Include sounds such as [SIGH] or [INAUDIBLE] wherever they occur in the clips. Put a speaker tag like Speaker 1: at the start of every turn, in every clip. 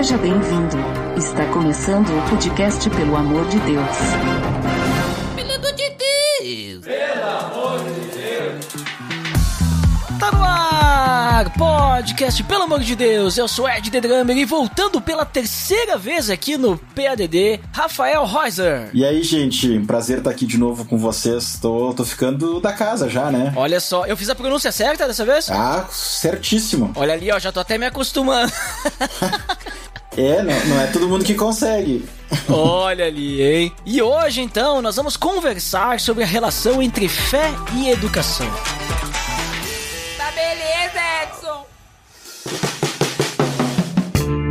Speaker 1: Seja bem-vindo. Está começando o podcast Pelo Amor de Deus.
Speaker 2: Pelo amor de Deus!
Speaker 3: Tá no ar! Podcast, pelo amor de Deus, eu sou Ed The Drummer e voltando pela terceira vez aqui no PADD, Rafael Reuser.
Speaker 4: E aí, gente, prazer estar aqui de novo com vocês. Tô, tô ficando da casa já, né?
Speaker 3: Olha só, eu fiz a pronúncia certa dessa vez?
Speaker 4: Ah, certíssimo.
Speaker 3: Olha ali, ó, já tô até me acostumando. [LAUGHS]
Speaker 4: É, não, não é todo mundo que consegue.
Speaker 3: Olha ali, hein? E hoje, então, nós vamos conversar sobre a relação entre fé e educação.
Speaker 2: Tá beleza, Edson!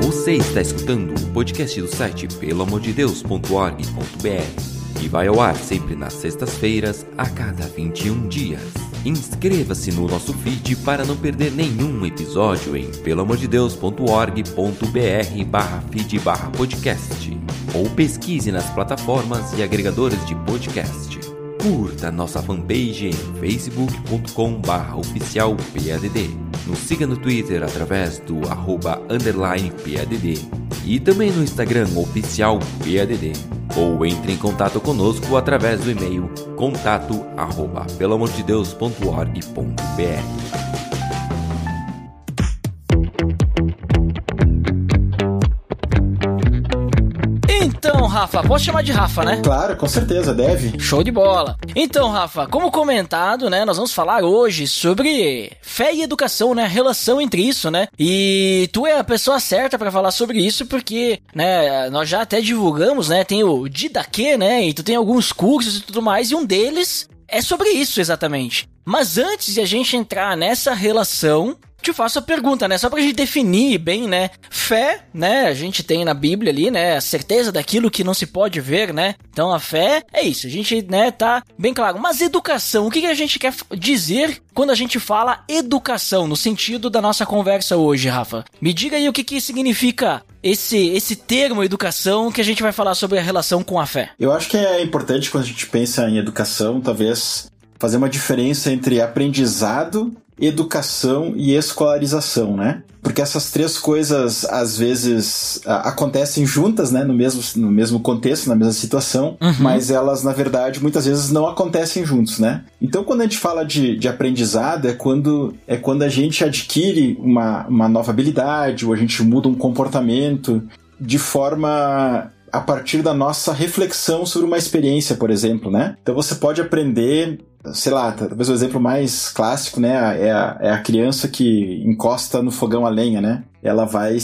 Speaker 5: Você está escutando o podcast do site peloamordedeus.org.br e vai ao ar sempre nas sextas-feiras, a cada 21 dias. Inscreva-se no nosso feed para não perder nenhum episódio em peloamordedeus.org.br barra feed barra podcast ou pesquise nas plataformas e agregadores de podcast. Curta nossa fanpage em facebook.com barra oficial PADD. Nos siga no Twitter através do arroba underline PADD e também no Instagram oficial PADD. Ou entre em contato conosco através do e-mail contato arroba pelamordedeus.org.br.
Speaker 3: Rafa, posso chamar de Rafa, né?
Speaker 4: Claro, com certeza, deve.
Speaker 3: Show de bola. Então, Rafa, como comentado, né, nós vamos falar hoje sobre fé e educação, né, a relação entre isso, né? E tu é a pessoa certa para falar sobre isso porque, né, nós já até divulgamos, né, tem o Didaquê, né, e tu tem alguns cursos e tudo mais, e um deles é sobre isso exatamente. Mas antes de a gente entrar nessa relação, te faço a pergunta, né? Só pra gente definir bem, né? Fé, né? A gente tem na Bíblia ali, né? A certeza daquilo que não se pode ver, né? Então a fé é isso. A gente, né, tá bem claro. Mas educação, o que, que a gente quer dizer quando a gente fala educação, no sentido da nossa conversa hoje, Rafa? Me diga aí o que, que significa esse, esse termo educação que a gente vai falar sobre a relação com a fé.
Speaker 4: Eu acho que é importante quando a gente pensa em educação, talvez fazer uma diferença entre aprendizado educação e escolarização, né? Porque essas três coisas às vezes acontecem juntas, né? No mesmo, no mesmo contexto, na mesma situação, uhum. mas elas, na verdade, muitas vezes não acontecem juntos, né? Então, quando a gente fala de, de aprendizado, é quando, é quando a gente adquire uma, uma nova habilidade ou a gente muda um comportamento de forma a partir da nossa reflexão sobre uma experiência, por exemplo, né? Então você pode aprender, sei lá, talvez o exemplo mais clássico, né, é a, é a criança que encosta no fogão a lenha, né? Ela vai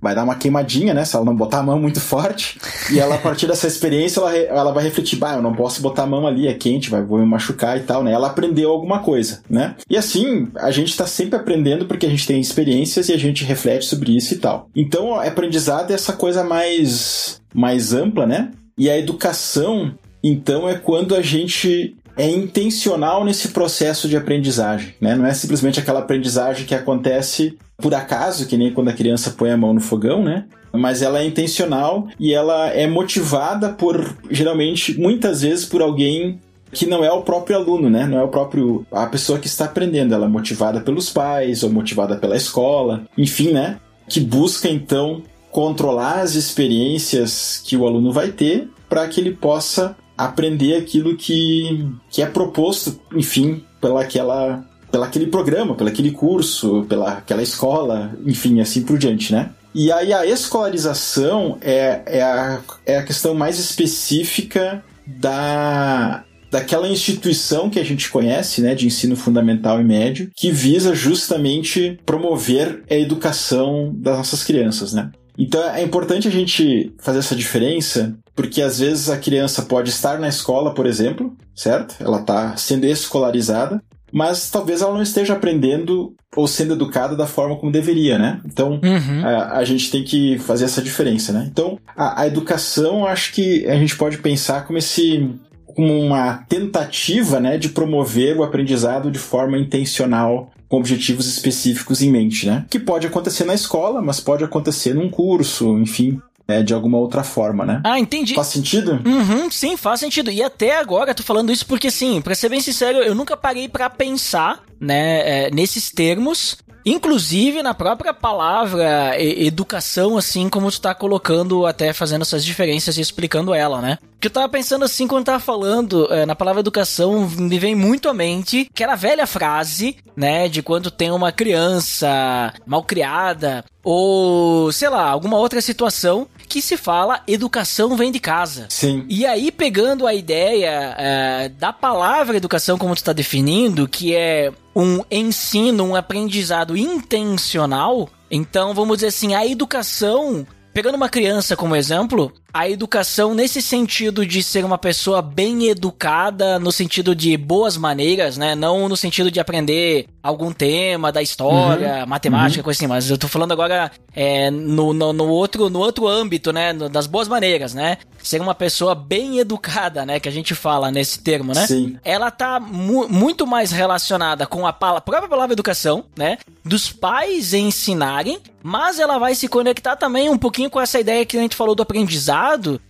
Speaker 4: vai dar uma queimadinha, né? Se ela não botar a mão muito [LAUGHS] forte. E ela, a partir dessa experiência, ela, ela vai refletir, bah, eu não posso botar a mão ali, é quente, vai, vou me machucar e tal, né? Ela aprendeu alguma coisa, né? E assim, a gente tá sempre aprendendo porque a gente tem experiências e a gente reflete sobre isso e tal. Então, o aprendizado é essa coisa mais, mais ampla, né? E a educação, então, é quando a gente é intencional nesse processo de aprendizagem, né? Não é simplesmente aquela aprendizagem que acontece por acaso, que nem quando a criança põe a mão no fogão, né? Mas ela é intencional e ela é motivada por, geralmente, muitas vezes, por alguém que não é o próprio aluno, né? Não é o próprio a pessoa que está aprendendo, ela é motivada pelos pais ou motivada pela escola, enfim, né? Que busca então controlar as experiências que o aluno vai ter para que ele possa aprender aquilo que, que é proposto, enfim, pela aquela pela aquele programa, pelo aquele curso, pela aquela escola, enfim, assim por diante, né? E aí a escolarização é, é, a, é a questão mais específica da, daquela instituição que a gente conhece, né, de ensino fundamental e médio, que visa justamente promover a educação das nossas crianças, né? Então é importante a gente fazer essa diferença, porque às vezes a criança pode estar na escola, por exemplo, certo? Ela está sendo escolarizada, mas talvez ela não esteja aprendendo ou sendo educada da forma como deveria, né? Então uhum. a, a, gente tem que fazer essa diferença, né? Então a, a educação, acho que a gente pode pensar como esse como uma tentativa, né, de promover o aprendizado de forma intencional com objetivos específicos em mente, né? Que pode acontecer na escola, mas pode acontecer num curso, enfim, é, de alguma outra forma, né?
Speaker 3: Ah, entendi.
Speaker 4: Faz sentido?
Speaker 3: Uhum, sim, faz sentido. E até agora, tô falando isso porque, assim, pra ser bem sincero, eu nunca parei para pensar, né, é, nesses termos Inclusive na própria palavra educação, assim como tu tá colocando, até fazendo essas diferenças e explicando ela, né? Que eu tava pensando assim quando tava falando eh, na palavra educação, me vem muito à mente que era a velha frase, né? De quando tem uma criança mal criada ou, sei lá, alguma outra situação que se fala educação vem de casa.
Speaker 4: Sim.
Speaker 3: E aí, pegando a ideia é, da palavra educação, como tu está definindo, que é um ensino, um aprendizado intencional, então vamos dizer assim, a educação. Pegando uma criança como exemplo, a educação nesse sentido de ser uma pessoa bem educada, no sentido de boas maneiras, né? Não no sentido de aprender algum tema da história, matemática, coisa assim, mas eu tô falando agora é, no, no, no outro, no outro âmbito, né? das boas maneiras, né? Ser uma pessoa bem educada, né? Que a gente fala nesse termo, né?
Speaker 4: Sim.
Speaker 3: ela tá mu- muito mais relacionada com a pala- própria palavra educação, né? Dos pais ensinarem, mas ela vai se conectar também um pouquinho com essa ideia que a gente falou do aprendizado,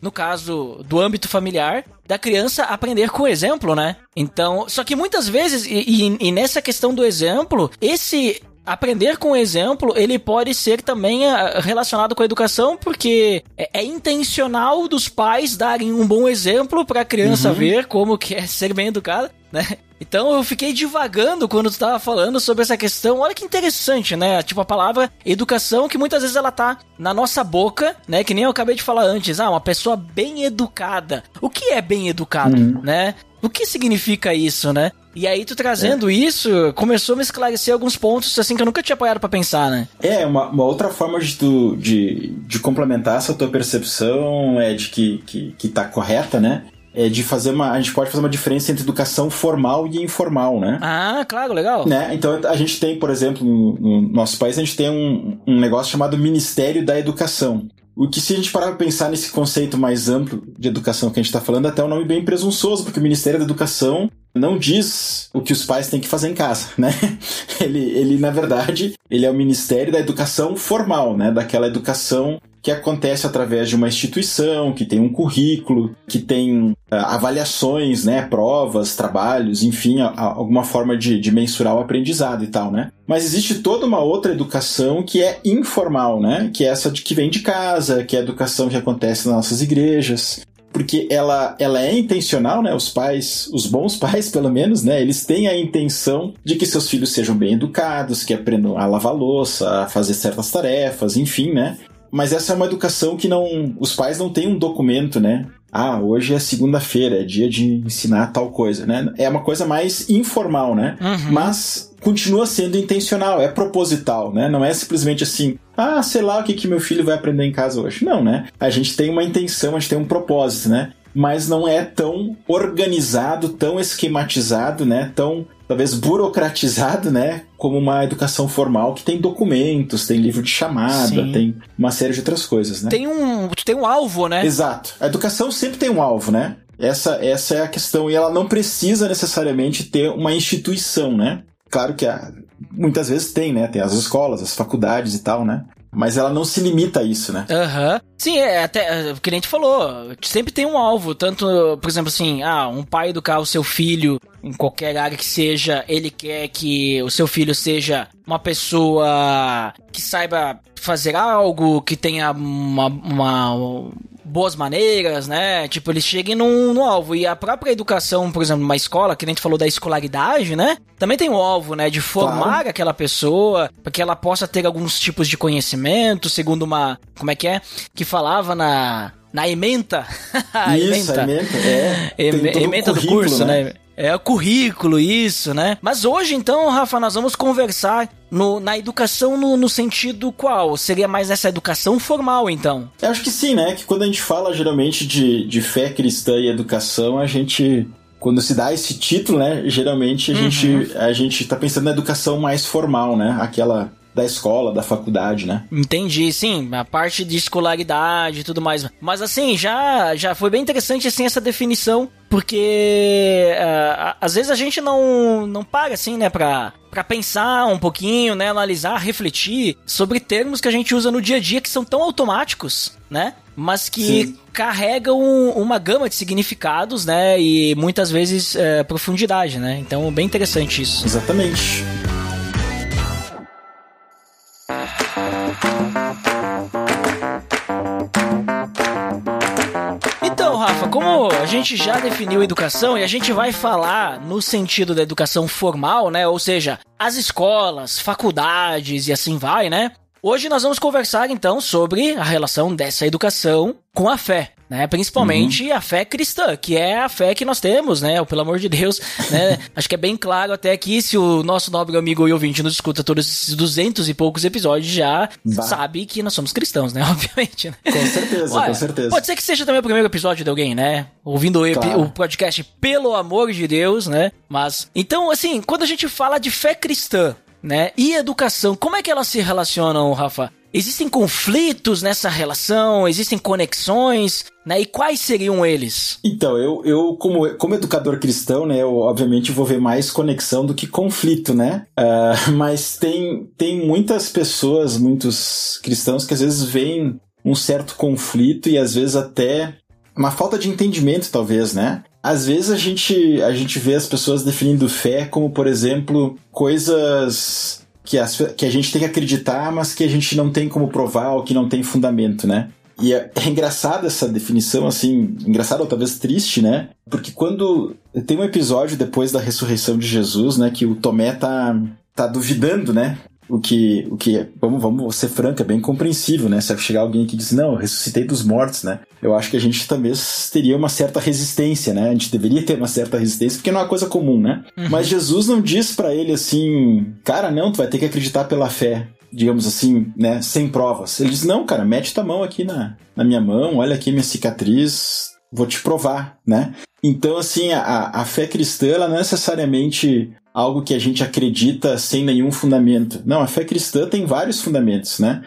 Speaker 3: no caso do âmbito familiar, da criança aprender com o exemplo, né? Então, só que muitas vezes, e, e- e nessa questão do exemplo, esse aprender com o exemplo, ele pode ser também ah, relacionado com a educação, porque é, é intencional dos pais darem um bom exemplo para a criança ver como que é ser bem educada, né? Então eu fiquei divagando quando tu tava falando sobre essa questão. Olha que interessante, né? Tipo a palavra educação, que muitas vezes ela tá na nossa boca, né? Que nem eu acabei de falar antes. Ah, uma pessoa bem educada. O que é bem educado, né? O que significa isso, né? E aí tu trazendo isso, começou a me esclarecer alguns pontos assim que eu nunca tinha apoiado pra pensar, né?
Speaker 4: É, uma, uma outra forma de, tu, de, de complementar essa tua percepção é de que, que, que tá correta, né? É de fazer uma. A gente pode fazer uma diferença entre educação formal e informal, né?
Speaker 3: Ah, claro, legal.
Speaker 4: Né? Então a gente tem, por exemplo, no, no nosso país, a gente tem um, um negócio chamado Ministério da Educação. O que, se a gente parar pra pensar nesse conceito mais amplo de educação que a gente está falando, até é um nome bem presunçoso, porque o Ministério da Educação não diz o que os pais têm que fazer em casa, [LAUGHS] né? Ele, ele na verdade, ele é o Ministério da Educação formal, né? Daquela educação que acontece através de uma instituição, que tem um currículo, que tem ah, avaliações, né, provas, trabalhos, enfim, a- a- alguma forma de, de mensurar o aprendizado e tal, né? Mas existe toda uma outra educação que é informal, né? Que é essa de que vem de casa, que é a educação que acontece nas nossas igrejas, porque ela, ela é intencional, né? Os pais, os bons [LAUGHS] pais, pelo menos, né? Eles têm a intenção de que seus filhos sejam bem educados, que aprendam a lavar louça, a fazer certas tarefas, enfim, né? Mas essa é uma educação que não. Os pais não têm um documento, né? Ah, hoje é segunda-feira, é dia de ensinar tal coisa, né? É uma coisa mais informal, né?
Speaker 3: Uhum.
Speaker 4: Mas continua sendo intencional, é proposital, né? Não é simplesmente assim, ah, sei lá o que, que meu filho vai aprender em casa hoje. Não, né? A gente tem uma intenção, a gente tem um propósito, né? Mas não é tão organizado, tão esquematizado, né? Tão talvez burocratizado, né? Como uma educação formal que tem documentos, tem livro de chamada,
Speaker 3: Sim.
Speaker 4: tem uma série de outras coisas, né?
Speaker 3: Tem um, tem um alvo, né?
Speaker 4: Exato. A educação sempre tem um alvo, né? Essa, essa é a questão. E ela não precisa necessariamente ter uma instituição, né? Claro que a- muitas vezes tem, né? Tem as escolas, as faculdades e tal, né? Mas ela não se limita a isso, né?
Speaker 3: Aham. Sim, é até é, o gente falou, sempre tem um alvo, tanto, por exemplo, assim, ah, um pai educar o seu filho em qualquer área que seja, ele quer que o seu filho seja uma pessoa que saiba fazer algo, que tenha uma, uma- boas maneiras, né? Tipo, eles cheguem no, alvo. E a própria educação, por exemplo, numa escola, que a gente falou da escolaridade, né? Também tem o alvo, né? De formar
Speaker 4: Claro.
Speaker 3: aquela pessoa para que ela possa ter alguns tipos de conhecimento, segundo uma. Como é que é? Que falava na. Na ementa. [LAUGHS]
Speaker 4: Isso, a ementa. É,
Speaker 3: Eme- ementa do curso, né? É o currículo, isso, né? Mas hoje, então, Rafa, nós vamos conversar no- na educação no, no sentido qual? Seria mais nessa educação formal, então.
Speaker 4: Eu acho que sim, né? Que quando a gente fala geralmente de, de fé cristã e educação, a gente. Quando se dá esse título, né? Geralmente a, gente, a gente tá pensando na educação mais formal, né? Aquela da escola, da faculdade, né?
Speaker 3: Entendi, sim, a parte de escolaridade e tudo mais. Mas assim, já, já foi bem interessante assim essa definição, porque ah, às vezes a gente não, não para assim, né, pra, pra pensar um pouquinho, né, analisar, refletir sobre termos que a gente usa no dia a dia que são tão automáticos, né? Mas que
Speaker 4: Sim.
Speaker 3: carregam uma gama de significados, né? E muitas vezes eh, profundidade, né? Então, bem interessante isso.
Speaker 4: Exatamente.
Speaker 3: Gente já definiu educação e a gente vai falar no sentido da educação formal, né? Ou seja, as escolas, faculdades e assim vai, né? Hoje nós vamos conversar então sobre a relação dessa educação com a fé, né? Principalmente uhum. a fé cristã, que é a fé que nós temos, né? Pelo amor de Deus, né? [LAUGHS] Acho que é bem claro até aqui, se o nosso nobre amigo e ouvinte nos escuta todos esses duzentos e poucos episódios, já bah. sabe que nós somos cristãos, né? [LAUGHS] Obviamente, né?
Speaker 4: Com certeza, Olha, com certeza.
Speaker 3: Pode ser que seja também o primeiro episódio de alguém, né? Ouvindo claro. o podcast Pelo Amor de Deus, né? Mas, então, assim, quando a gente fala de fé cristã, né? E educação, como é que elas se relacionam, Rafa? Existem conflitos nessa relação? Existem conexões? Né? E quais seriam eles?
Speaker 4: Então, eu, eu como, como educador cristão, né, eu obviamente vou ver mais conexão do que conflito, né? Uh, [LAUGHS] mas tem, tem muitas pessoas, muitos cristãos que às vezes veem um certo conflito e às vezes até uma falta de entendimento, talvez, né? Às vezes a gente, a gente vê as pessoas definindo fé como, por exemplo, coisas que, as, que a gente tem que acreditar, mas que a gente não tem como provar ou que não tem fundamento, né? E é, é engraçada essa definição, assim, engraçada ou talvez triste, né? Porque quando tem um episódio depois da ressurreição de Jesus, né, que o Tomé tá, tá duvidando, né? O que, o que vamos, vamos ser franco, é bem compreensível, né? Se chegar alguém que diz, não, eu ressuscitei dos mortos, né? Eu acho que a gente também teria uma certa resistência, né? A gente deveria ter uma certa resistência, porque não é uma coisa comum, né? Uhum. Mas Jesus não diz para ele assim, cara, não, tu vai ter que acreditar pela fé digamos assim, né, sem provas. Ele diz: Não, cara, mete tua mão aqui na, na minha mão, olha aqui minha cicatriz, vou te provar, né? Então, assim, a, a fé cristã, ela não é necessariamente algo que a gente acredita sem nenhum fundamento. Não, a fé cristã tem vários fundamentos, né?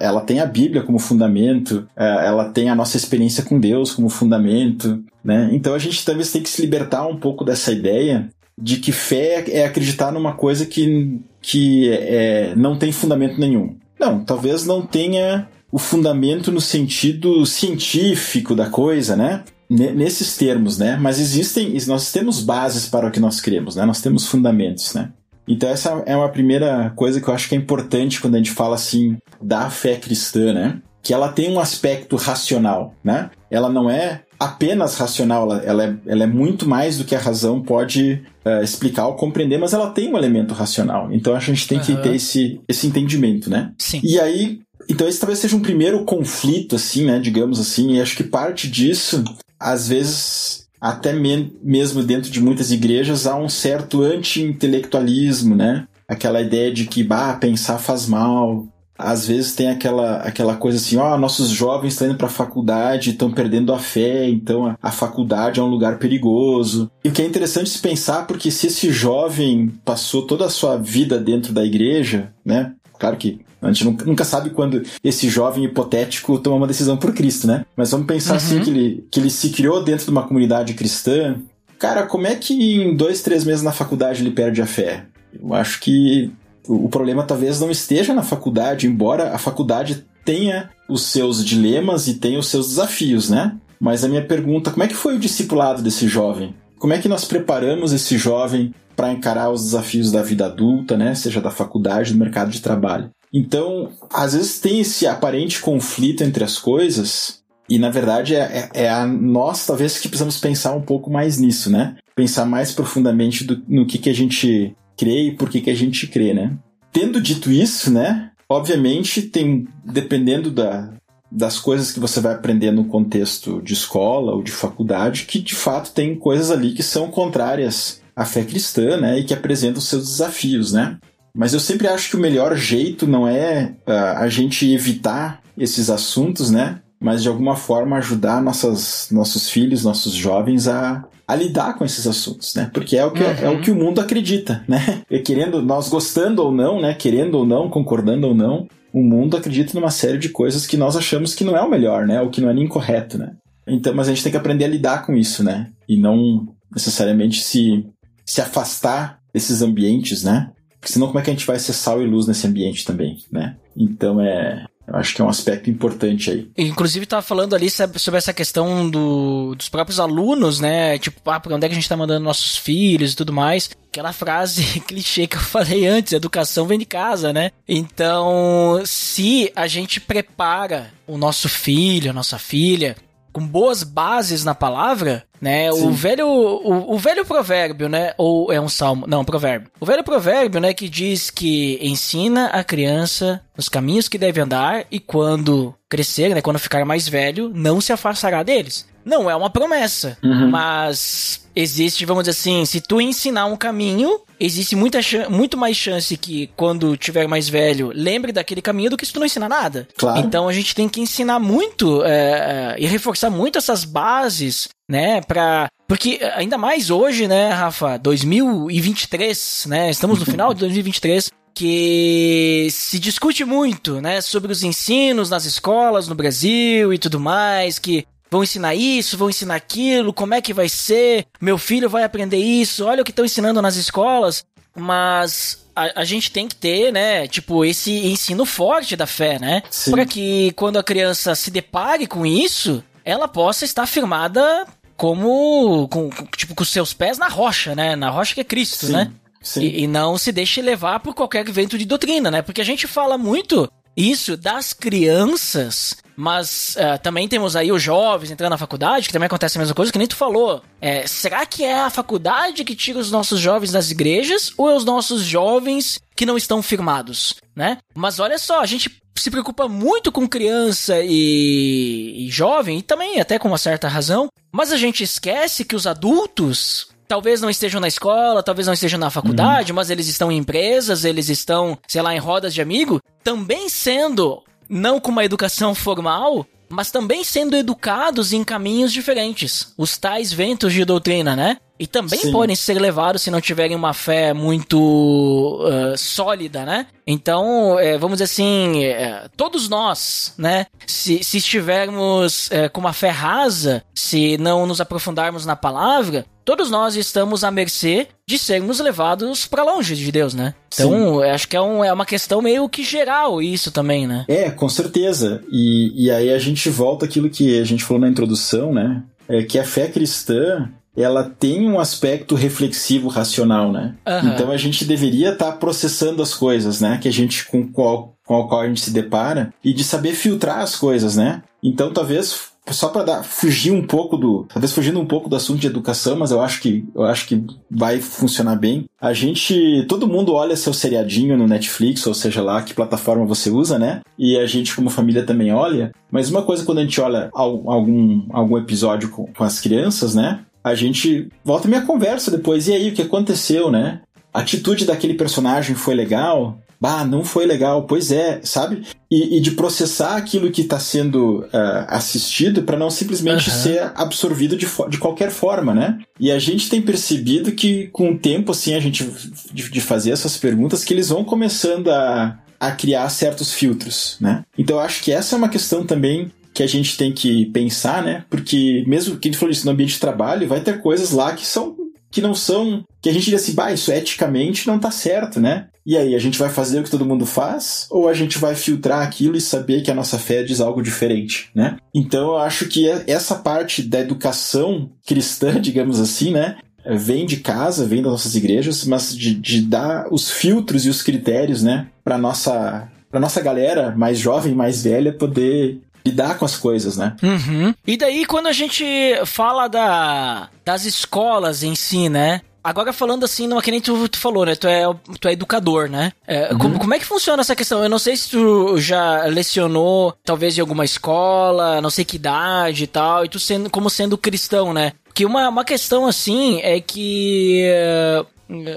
Speaker 4: Ela tem a Bíblia como fundamento, ela tem a nossa experiência com Deus como fundamento, né? Então a gente talvez tem que se libertar um pouco dessa ideia de que fé é acreditar numa coisa que, que é, não tem fundamento nenhum. Não, talvez não tenha o fundamento no sentido científico da coisa, né? Nesses termos, né? Mas existem, nós temos bases para o que nós cremos, né? Nós temos fundamentos, né? Então essa é uma primeira coisa que eu acho que é importante quando a gente fala assim da fé cristã, né? Que ela tem um aspecto racional, né? Ela não é apenas racional, ela, ela, é, ela é muito mais do que a razão pode uh, explicar ou compreender, mas ela tem um elemento racional. Então a gente tem uhum. que ter esse, esse entendimento, né?
Speaker 3: Sim.
Speaker 4: E aí, então esse talvez seja um primeiro conflito, assim, né? Digamos assim, e acho que parte disso às vezes até me mesmo dentro de muitas igrejas há um certo anti-intelectualismo, né? Aquela ideia de que bah, pensar faz mal. Às vezes tem aquela, aquela coisa assim, ó, oh, nossos jovens estão indo para a faculdade, estão perdendo a fé, então a, a faculdade é um lugar perigoso. E o que é interessante se pensar, porque se esse jovem passou toda a sua vida dentro da igreja, né? Claro que a gente nunca sabe quando esse jovem hipotético toma uma decisão por Cristo, né? Mas vamos pensar assim, uhum. assim que ele, que ele se criou dentro de uma comunidade cristã. Cara, como é que em dois, três meses na faculdade ele perde a fé? Eu acho que o problema talvez não esteja na faculdade, embora a faculdade tenha os seus dilemas e tenha os seus desafios, né? Mas a minha pergunta, como é que foi o discipulado desse jovem? Como é que nós preparamos esse jovem para encarar os desafios da vida adulta, né? Seja da faculdade, do mercado de trabalho? Então, às vezes tem esse aparente conflito entre as coisas, e na verdade é, é, é a nós, talvez, que precisamos pensar um pouco mais nisso, né? Pensar mais profundamente do, no que, que a gente crê e por que, que a gente crê, né? Tendo dito isso, né? Obviamente, tem, dependendo da, das coisas que você vai aprender no contexto de escola ou de faculdade, que de fato tem coisas ali que são contrárias à fé cristã, né? E que apresentam seus desafios, né? Mas eu sempre acho que o melhor jeito não é uh, a gente evitar esses assuntos, né? Mas de alguma forma ajudar nossas, nossos filhos, nossos jovens a, a lidar com esses assuntos, né? Porque é o que, uhum. é o que o mundo acredita, [LAUGHS] né? E querendo, nós gostando ou não, né? Querendo ou não, concordando ou não, o mundo acredita numa série de coisas que nós achamos que não é o melhor, né? Ou que não é nem correto, né? Então, mas a gente tem que aprender a lidar com isso, né? E não necessariamente se, se afastar desses ambientes, né? Porque senão como é que a gente vai sal e luz nesse ambiente também, né? Então é, eu acho que é um aspecto importante aí.
Speaker 3: Inclusive, estava falando ali sobre essa questão do, dos próprios alunos, né? Tipo, ah, pra onde é que a gente está mandando nossos filhos e tudo mais. Aquela frase [LAUGHS] clichê que eu falei antes, educação vem de casa, né? Então, se a gente prepara o nosso filho, a nossa filha, com boas bases na palavra, né? O velho, o, o, velho provérbio, né? Ou é um salmo? Não, provérbio. O velho provérbio, né? Que diz que ensina a criança os caminhos que deve andar e quando crescer, né? Quando ficar mais velho, não se afastará deles. Não é uma promessa, uhum. mas existe, vamos dizer assim, se tu ensinar um caminho, existe muita muito mais chance que quando tiver mais velho lembre daquele caminho do que se tu não ensinar nada. Claro. Então a gente tem que ensinar muito é, e reforçar muito essas bases, né, pra... Porque ainda mais hoje, né, Rafa, 2023, né, estamos no final de 2023, que se discute muito, né, sobre os ensinos nas escolas no Brasil e tudo mais, que Vão ensinar isso, vão ensinar aquilo, como é que vai ser? Meu filho vai aprender isso, olha o que estão ensinando nas escolas. Mas a, a, gente tem que ter, né, tipo, esse ensino forte da fé, né? Para que quando a criança se depare com isso, ela possa estar firmada como, com, tipo, com seus pés na rocha, né? Na rocha que é Cristo, Sim. né? Sim. E, e, não se deixe levar por qualquer vento de doutrina, né? Porque a gente fala muito isso das crianças mas uh, também temos aí os jovens entrando na faculdade, que também acontece a mesma coisa, que nem tu falou. É, será que é a faculdade que tira os nossos jovens das igrejas ou é os nossos jovens que não estão firmados, né? Mas olha só, a gente se preocupa muito com criança e, e jovem, e também até com uma certa razão, mas a gente esquece que os adultos talvez não estejam na escola, talvez não estejam na faculdade, uhum. mas eles estão em empresas, eles estão, sei lá, em rodas de amigo, também sendo não com uma educação formal, mas também sendo educados em caminhos diferentes. Os tais ventos de doutrina, né? E também Sim. podem ser levados se não tiverem uma fé muito uh, sólida, né? Então, é, vamos dizer assim, é, todos nós, né? Se, se estivermos é, com uma fé rasa, se não nos aprofundarmos na palavra, todos nós estamos à mercê de sermos levados para longe de Deus, né? Então, acho que é, um, é uma questão meio que geral isso também, né?
Speaker 4: É, com certeza. E, e aí a gente volta àquilo que a gente falou na introdução, né? É que a fé cristã ela tem um aspecto reflexivo racional, né? Uhum. Então a gente deveria estar tá processando as coisas, né? Que a gente com qual com a qual a gente se depara e de saber filtrar as coisas, né? Então talvez só para fugir um pouco do, talvez fugindo um pouco do assunto de educação, mas eu acho que eu acho que vai funcionar bem. A gente, todo mundo olha seu seriadinho no Netflix, ou seja lá que plataforma você usa, né? E a gente como família também olha. Mas uma coisa quando a gente olha algum algum episódio com, com as crianças, né? A gente volta a minha conversa depois. E aí, o que aconteceu, né? A atitude daquele personagem foi legal? Bah, não foi legal, pois é, sabe? E, e de processar aquilo que está sendo uh, assistido para não simplesmente uhum. ser absorvido de, de qualquer forma, né? E a gente tem percebido que com o tempo, assim, a gente de, de fazer essas perguntas, que eles vão começando a, a criar certos filtros, né? Então eu acho que essa é uma questão também que a gente tem que pensar, né? Porque mesmo que a gente falou isso no ambiente de trabalho, vai ter coisas lá que são que não são que a gente diz assim, bah, isso eticamente não tá certo, né? E aí, a gente vai fazer o que todo mundo faz ou a gente vai filtrar aquilo e saber que a nossa fé diz algo diferente, né? Então, eu acho que essa parte da educação cristã, [LAUGHS] digamos assim, né, vem de casa, vem das nossas igrejas, mas de, de dar os filtros e os critérios, né, para nossa para nossa galera mais jovem, mais velha poder lidar com as coisas, né?
Speaker 3: Uhum. E daí, quando a gente fala da, das escolas em si, né? Agora falando assim, não é que nem tu, tu falou, né? Tu é, tu é educador, né? É, uhum. como, como é que funciona essa questão? Eu não sei se tu já lecionou, talvez em alguma escola, não sei que idade e tal, e tu sendo, como sendo cristão, né? Que uma, uma questão assim é que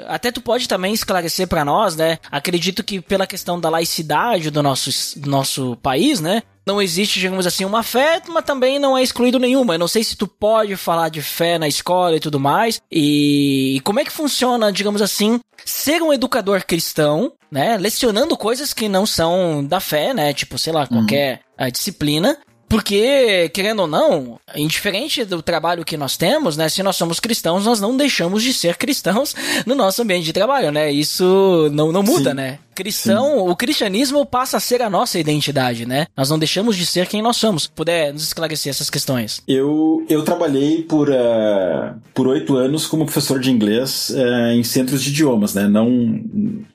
Speaker 3: até tu pode também esclarecer para nós, né? Acredito que pela questão da laicidade do nosso, do nosso país, né? Não existe, digamos assim, uma fé, mas também não é excluído nenhuma. Eu não sei se tu pode falar de fé na escola e tudo mais. E como é que funciona, digamos assim, ser um educador cristão, né? Lecionando coisas que não são da fé, né? Tipo, sei lá, qualquer uhum. disciplina. Porque, querendo ou não, indiferente do trabalho que nós temos, né? Se nós somos cristãos, nós não deixamos de ser cristãos no nosso ambiente de trabalho, né? Isso não, não muda, Sim. né? cristão, o cristianismo passa a ser a nossa identidade, né? Nós não deixamos de ser quem nós somos. Puder nos esclarecer essas questões?
Speaker 4: Eu, eu trabalhei por uh, por oito anos como professor de inglês uh, em centros de idiomas, né? Não,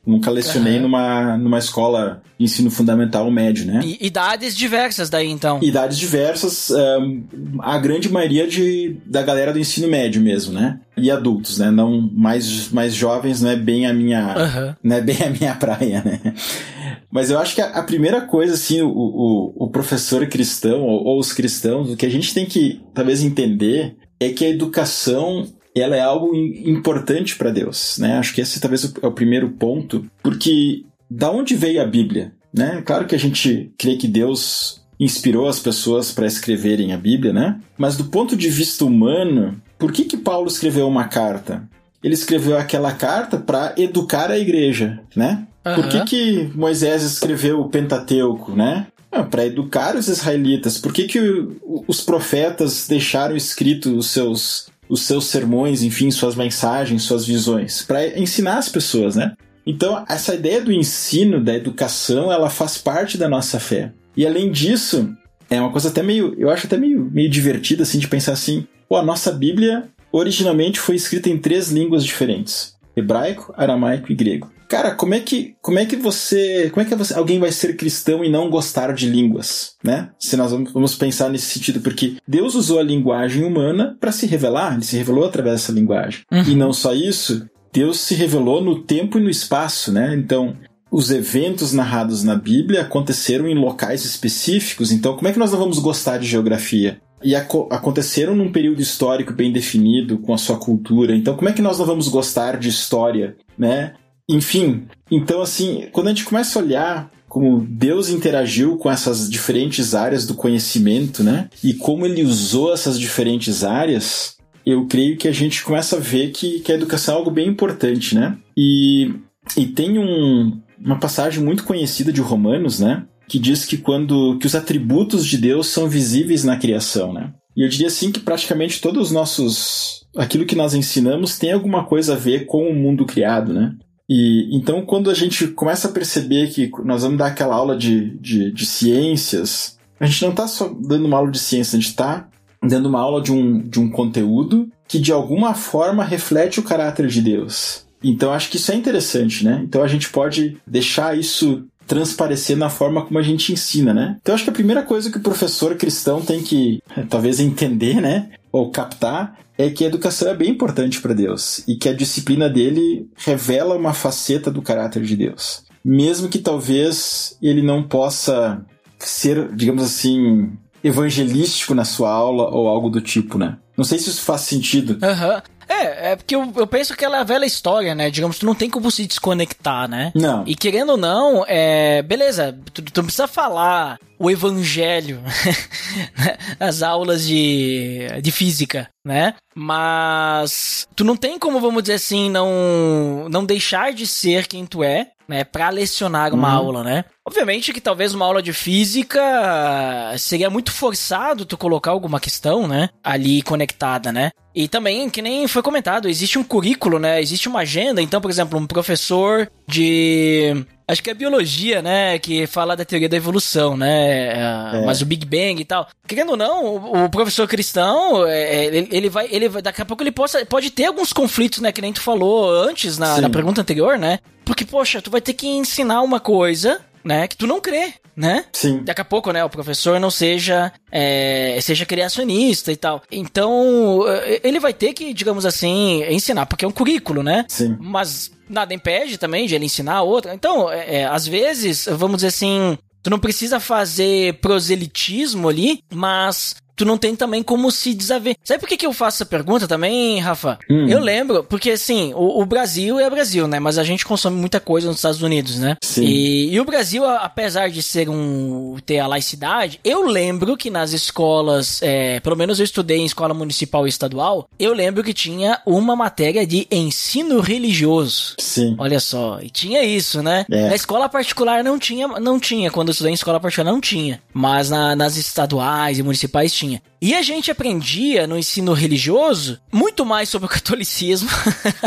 Speaker 4: nunca lecionei uhum. numa, numa escola de ensino fundamental médio, né?
Speaker 3: E, idades diversas daí, então?
Speaker 4: Idades diversas, uh, a grande maioria de, da galera do ensino médio mesmo, né? E adultos, né? Não mais, mais jovens, não é bem a minha, uhum. não é bem a minha [LAUGHS] praia, né? Mas eu acho que a, a primeira coisa, assim, o, o, o professor cristão, ou, ou, os cristãos, o que a gente tem que talvez entender é que a educação ela é algo importante para Deus, né? Acho que esse talvez é o primeiro ponto, porque da onde veio a Bíblia, né? Claro que a gente crê que Deus inspirou as pessoas para escreverem a Bíblia, né? Mas do ponto de vista humano, por que que Paulo escreveu uma carta? Ele escreveu aquela carta para educar a igreja, né? Uhum. Por que que Moisés escreveu o Pentateuco, né? Ah, para educar os israelitas. Por que, que os profetas deixaram escrito os seus, os seus sermões, enfim, suas mensagens, suas visões? Para ensinar as pessoas, né? Então, essa ideia do ensino, da educação, ela faz parte da nossa fé. E além disso, é uma coisa até meio, eu acho até meio, meio divertida assim de pensar assim, pô, a nossa Bíblia originalmente foi escrita em três línguas diferentes: hebraico, aramaico e grego. Cara, como é que como é que você como é que você, alguém vai ser cristão e não gostar de línguas, né? Se nós vamos, vamos pensar nesse sentido, porque Deus usou a linguagem humana para se revelar, ele se revelou através dessa linguagem. Uhum. E não só isso, Deus se revelou no tempo e no espaço, né? Então, os eventos narrados na Bíblia aconteceram em locais específicos, então como é que nós não vamos gostar de geografia? E ac aconteceram num período histórico bem definido, com a sua cultura, então como é que nós não vamos gostar de história, né? Enfim, então assim, quando a gente começa a olhar como Deus interagiu com essas diferentes áreas do conhecimento, né? E como ele usou essas diferentes áreas, eu creio que a gente começa a ver que, que a educação é algo bem importante, né? E, e tem um, uma passagem muito conhecida de Romanos, né? Que diz que quando que os atributos de Deus são visíveis na criação, né? E eu diria assim que praticamente todos os nossos aquilo que nós ensinamos tem alguma coisa a ver com o mundo criado, né? E então, quando a gente começa a perceber que nós vamos dar aquela aula de, de, de ciências, a gente não está só dando uma aula de ciência, a gente está dando uma aula de um, de um conteúdo que de alguma forma reflete o caráter de Deus. Então, acho que isso é interessante, né? Então, a gente pode deixar isso transparecer na forma como a gente ensina, né? Então, acho que a primeira coisa que o professor cristão tem que, [LAUGHS] talvez, entender, né? Ou captar, é que a educação é bem importante para Deus e que a disciplina dele revela uma faceta do caráter de Deus. Mesmo que talvez ele não possa ser, digamos assim, evangelístico na sua aula ou algo do tipo, né? Não sei se isso faz sentido.
Speaker 3: Uhum. É, é porque eu, eu penso que ela é a velha história, né? Digamos, tu não tem como se desconectar, né?
Speaker 4: Não.
Speaker 3: E querendo ou não, é. Beleza, tu, tu não precisa falar o evangelho [LAUGHS] nas aulas de, de física, né? Mas tu não tem como, vamos dizer assim, não, não deixar de ser quem tu é, né? Pra lecionar uma uhum. aula, né? Obviamente que talvez uma aula de física seria muito forçado tu colocar alguma questão, né? Ali conectada, né? E também, que nem foi comentado, existe um currículo, né? Existe uma agenda. Então, por exemplo, um professor de Acho que é biologia, né? Que fala da teoria da evolução, né? É. é. Mas o Big Bang e tal. Querendo ou não, o, professor cristão, é, é, ele, vai. Ele, daqui a pouco ele possa, pode ter alguns conflitos, né? Que nem tu falou antes na, na pergunta anterior, né? Porque, poxa, tu vai ter que ensinar uma coisa né? Que tu não crê, né?
Speaker 4: Sim.
Speaker 3: Daqui a pouco, né? O professor não seja é, seja criacionista e tal. Então, é, ele vai ter que, digamos assim, ensinar, porque é um currículo, né?
Speaker 4: Sim.
Speaker 3: Mas nada impede também de ele ensinar outra. Então, é, é, às vezes, vamos dizer assim, tu não precisa fazer proselitismo ali, mas tu não tem também como se desaver. Sabe por que, que eu faço essa pergunta também, Rafa? Hum. Eu lembro, porque assim, o, o, Brasil é Brasil, né? Mas a gente consome muita coisa nos Estados Unidos, né?
Speaker 4: Sim.
Speaker 3: E, e o Brasil, apesar de ser um. ter a laicidade, eu lembro que nas escolas, é, pelo menos eu estudei em escola municipal e estadual, eu lembro que tinha uma matéria de ensino religioso.
Speaker 4: Sim.
Speaker 3: Olha só, e tinha isso, né? É. Na escola particular não tinha, não tinha. Quando eu estudei em escola particular não tinha. Mas na, nas estaduais e municipais tinha tinha. E a gente aprendia no ensino religioso muito mais sobre o [LAUGHS] catolicismo.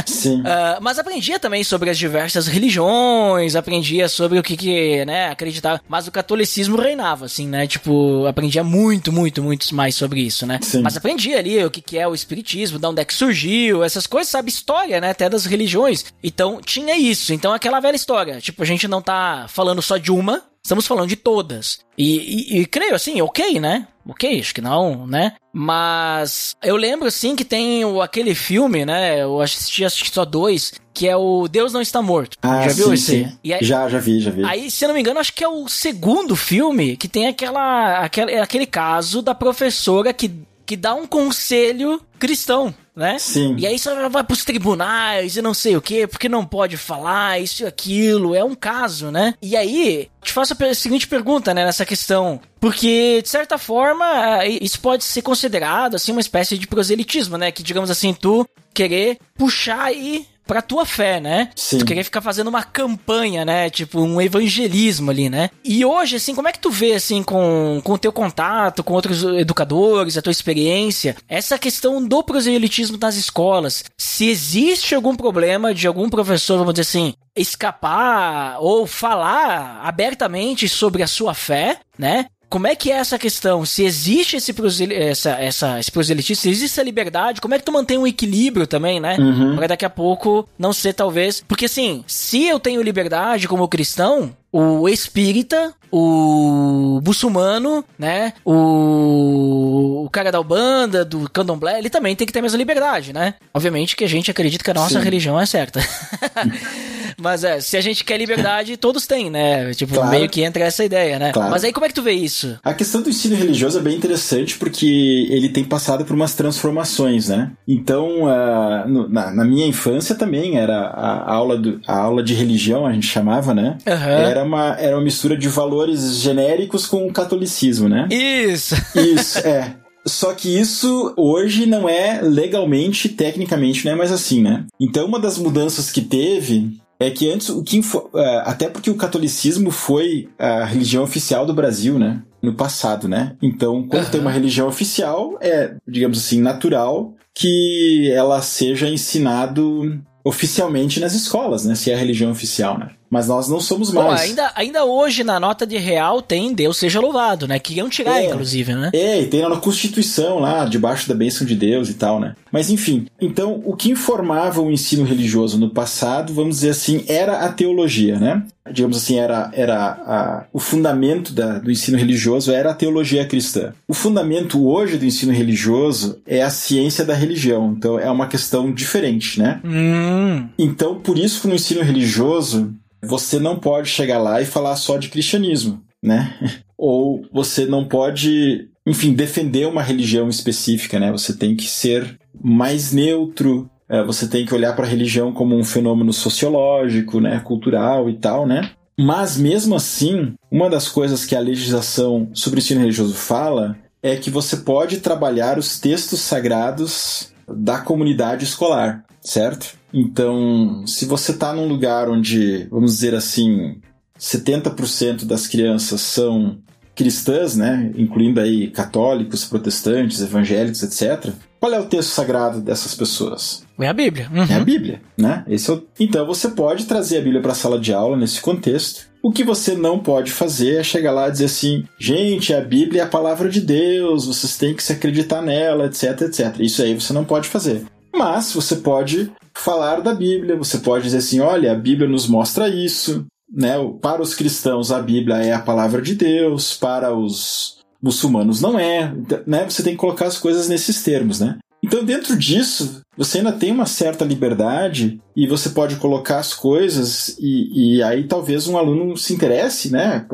Speaker 4: Sim.
Speaker 3: Uh, mas aprendia também sobre as diversas religiões, aprendia sobre o que que, né, acreditava. Mas o catolicismo reinava, assim, né? Tipo, aprendia muito, muito, muito mais sobre isso, né?
Speaker 4: Sim.
Speaker 3: Mas aprendia ali o que que é o espiritismo, de onde é que surgiu, essas coisas, sabe? História, né? Até das religiões. Então, tinha isso. Então, aquela velha história. Tipo, a gente não tá falando só de uma, Estamos falando de todas. E, e, e, creio assim, ok, né? Ok, acho que não, né? Mas eu lembro assim que tem o, aquele filme, né? Eu assisti, que só dois, que é o Deus Não Está Morto.
Speaker 4: Ah,
Speaker 3: já viu
Speaker 4: sim,
Speaker 3: esse?
Speaker 4: sim.
Speaker 3: Aí,
Speaker 4: Já, já vi, já vi.
Speaker 3: Aí, se eu não me engano, acho que é o segundo filme que tem aquela, aquele, aquele caso da professora que, que dá um conselho cristão, né?
Speaker 4: Sim.
Speaker 3: E aí você vai pros tribunais e não sei o quê, porque não pode falar isso e aquilo, é um caso, né? E aí, te faço a seguinte pergunta, né, nessa questão. Porque, de certa forma, eh, isso pode ser considerado, assim, uma espécie de proselitismo, né? Que, digamos assim, tu querer puxar aí pra tua fé, né?
Speaker 4: Sim.
Speaker 3: Tu querer ficar fazendo uma campanha, né? Tipo, um evangelismo ali, né? E hoje, assim, como é que tu vê, assim, com, com o teu contato, com outros educadores, a tua experiência, essa questão do proselitismo nas escolas? Se existe algum problema de algum professor, vamos dizer assim, escapar ou falar abertamente sobre a sua fé, né? Como é que é essa questão? Se existe esse, prosel... essa, essa, esse proselitismo, se existe essa liberdade, como é que tu mantém um equilíbrio também, né?
Speaker 4: Uhum.
Speaker 3: Pra daqui a pouco não ser talvez. Porque assim, se eu tenho liberdade como cristão, o espírita, o muçulmano, né? O, o cara da Ubanda, do candomblé, ele também tem que ter a mesma liberdade, né? Obviamente que a gente acredita que a nossa
Speaker 4: Sim.
Speaker 3: religião é certa. [LAUGHS] Mas é, se a gente quer liberdade, [LAUGHS] todos têm, né? Tipo,
Speaker 4: Claro.
Speaker 3: meio que entra essa ideia, né?
Speaker 4: Claro.
Speaker 3: Mas aí como é que tu vê isso?
Speaker 4: A questão do ensino religioso é bem interessante porque ele tem passado por umas transformações, né? Então, ah, no- na, na minha infância também era a aula, do, a aula de religião, a gente chamava, né?
Speaker 3: Aham.
Speaker 4: Era, uma, era uma mistura de valores genéricos com o catolicismo, né?
Speaker 3: Isso! [LAUGHS]
Speaker 4: Isso, é. Só que isso hoje não é legalmente, tecnicamente, não é mais assim, né? Então, uma das mudanças que teve é que antes, o que é, até porque o catolicismo foi a religião oficial do Brasil, né? No passado, né? Então, quando
Speaker 3: Aham.
Speaker 4: tem uma religião oficial, é, digamos assim, natural que ela seja ensinado oficialmente nas escolas, né? Se é a religião oficial, né? Mas nós não somos
Speaker 3: Bom,
Speaker 4: mais.
Speaker 3: ainda, ainda hoje na nota de real tem Deus seja louvado, né? Queriam tirar,
Speaker 4: É.
Speaker 3: inclusive, né?
Speaker 4: É, e tem lá na Constituição, lá, debaixo da bênção de Deus e tal, né? Mas enfim, então o que informava o ensino religioso no passado, vamos dizer assim, era a teologia, né? Digamos assim, era, era a- o fundamento da- do ensino religioso era a teologia cristã. O fundamento hoje do ensino religioso é a ciência da religião, então é uma questão diferente, né?
Speaker 3: Hum.
Speaker 4: Então, por isso que no ensino religioso, você não pode chegar lá e falar só de cristianismo, né? [LAUGHS] Ou você não pode, enfim, defender uma religião específica, né? Você tem que ser mais neutro, é, você tem que olhar para a religião como um fenômeno sociológico, né, cultural e tal, né? Mas mesmo assim, uma das coisas que a legislação sobre o ensino religioso fala é que você pode trabalhar os textos sagrados da comunidade escolar, certo? Então, se você está num lugar onde, vamos dizer assim, 70% das crianças são cristãs, né, incluindo aí católicos, protestantes, evangélicos, etc. Qual é o texto sagrado dessas pessoas?
Speaker 3: É a Bíblia.
Speaker 4: É a
Speaker 3: Uhum.
Speaker 4: Bíblia, né? Esse é o... Então você pode trazer a Bíblia para a sala de aula nesse contexto. O que você não pode fazer é chegar lá e dizer assim: gente, a Bíblia é a palavra de Deus, vocês têm que se acreditar nela, etc, etc. Isso aí você não pode fazer. Mas você pode falar da Bíblia, você pode dizer assim: olha, a Bíblia nos mostra isso, né? Para os cristãos, a Bíblia é a palavra de Deus, para os muçulmanos não é, né? Você tem que colocar as coisas nesses termos, né? Então, dentro disso, você ainda tem uma certa liberdade e você pode colocar as coisas e, e aí talvez um aluno se interesse, né?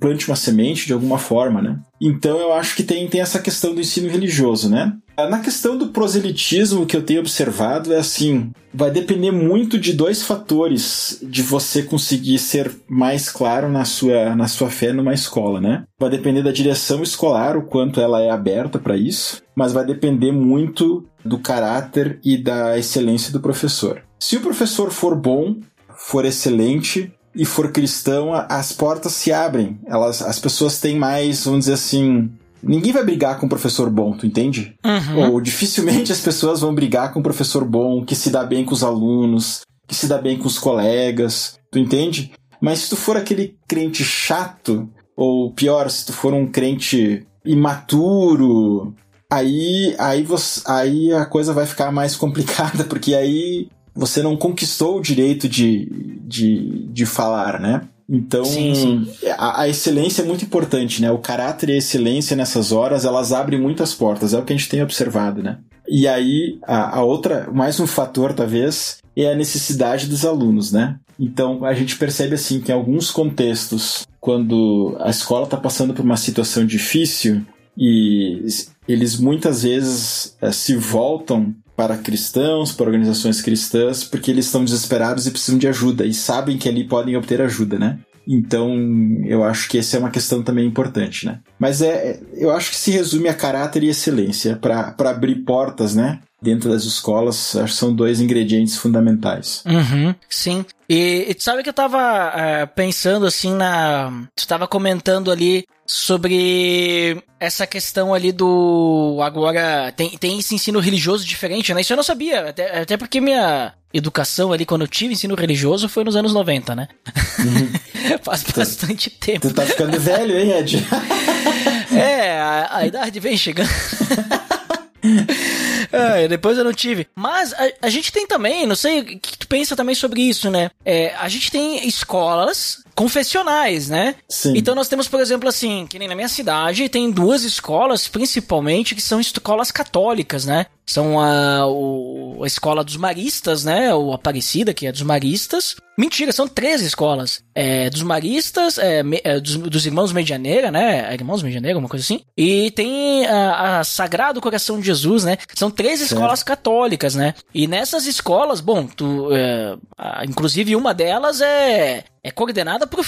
Speaker 4: Plante uma semente de alguma forma, né? Então, eu acho que tem, tem essa questão do ensino religioso, né? Na questão do proselitismo, que eu tenho observado é assim: vai depender muito de dois fatores de você conseguir ser mais claro na sua, na sua fé numa escola, né? Vai depender da direção escolar, o quanto ela é aberta para isso, mas vai depender muito do caráter e da excelência do professor. Se o professor for bom, for excelente e for cristão, as portas se abrem. Elas, as pessoas têm mais, vamos dizer assim, ninguém vai brigar com um professor bom, tu entende?
Speaker 3: Uhum.
Speaker 4: Ou dificilmente as pessoas vão brigar com um professor bom, que se dá bem com os alunos, que se dá bem com os colegas, tu entende? Mas se tu for aquele crente chato, ou pior, se tu for um crente imaturo, aí, aí, você, aí a coisa vai ficar mais complicada, [LAUGHS] porque aí você não conquistou o direito de, de, de falar, né? Então,
Speaker 3: Sim, sim.
Speaker 4: A, a excelência é muito importante, né? O caráter e a excelência nessas horas, elas abrem muitas portas, é o que a gente tem observado, né? E aí, a, a outra, mais um fator, talvez, é a necessidade dos alunos, né? Então, a gente percebe, assim, que em alguns contextos, quando a escola está passando por uma situação difícil e eles muitas vezes eh, se voltam para cristãos, para organizações cristãs, porque eles estão desesperados e precisam de ajuda e sabem que ali podem obter ajuda, né? Então, eu acho que essa é uma questão também importante, né? Mas é, eu acho que se resume a caráter e excelência para abrir portas, né? Dentro das escolas, acho que são dois ingredientes fundamentais.
Speaker 3: Uhum, sim. E, e tu sabe que eu tava é, pensando assim na. Tu tava comentando ali sobre essa questão ali do. Agora. Tem, tem esse ensino religioso diferente, né? Isso eu não sabia. Até, até porque minha educação ali, quando eu tive ensino religioso, foi nos anos 90, né? [LAUGHS] Faz bastante tempo.
Speaker 4: Tu tá ficando velho, hein, Ed? [LAUGHS]
Speaker 3: é, a, a idade vem chegando. [LAUGHS] [LAUGHS] É, depois eu não tive. Mas a, a, gente tem também, não sei o que tu pensa também sobre isso, né? É, a gente tem escolas confessionais, né?
Speaker 4: Sim.
Speaker 3: Então nós temos, por exemplo, assim, que nem na minha cidade, tem duas escolas, principalmente, que são escolas católicas, né? São a, o, a escola dos maristas, né? O Aparecida, que é dos maristas. Mentira, são três escolas. É, dos maristas, é, me, é, dos, dos, irmãos Medianeira, né? Irmãos Medianeira, alguma coisa assim. E tem a, a Sagrado Coração de Jesus, né? São três escolas católicas, né? E nessas escolas, bom, tu, é, inclusive uma delas é é coordenada por,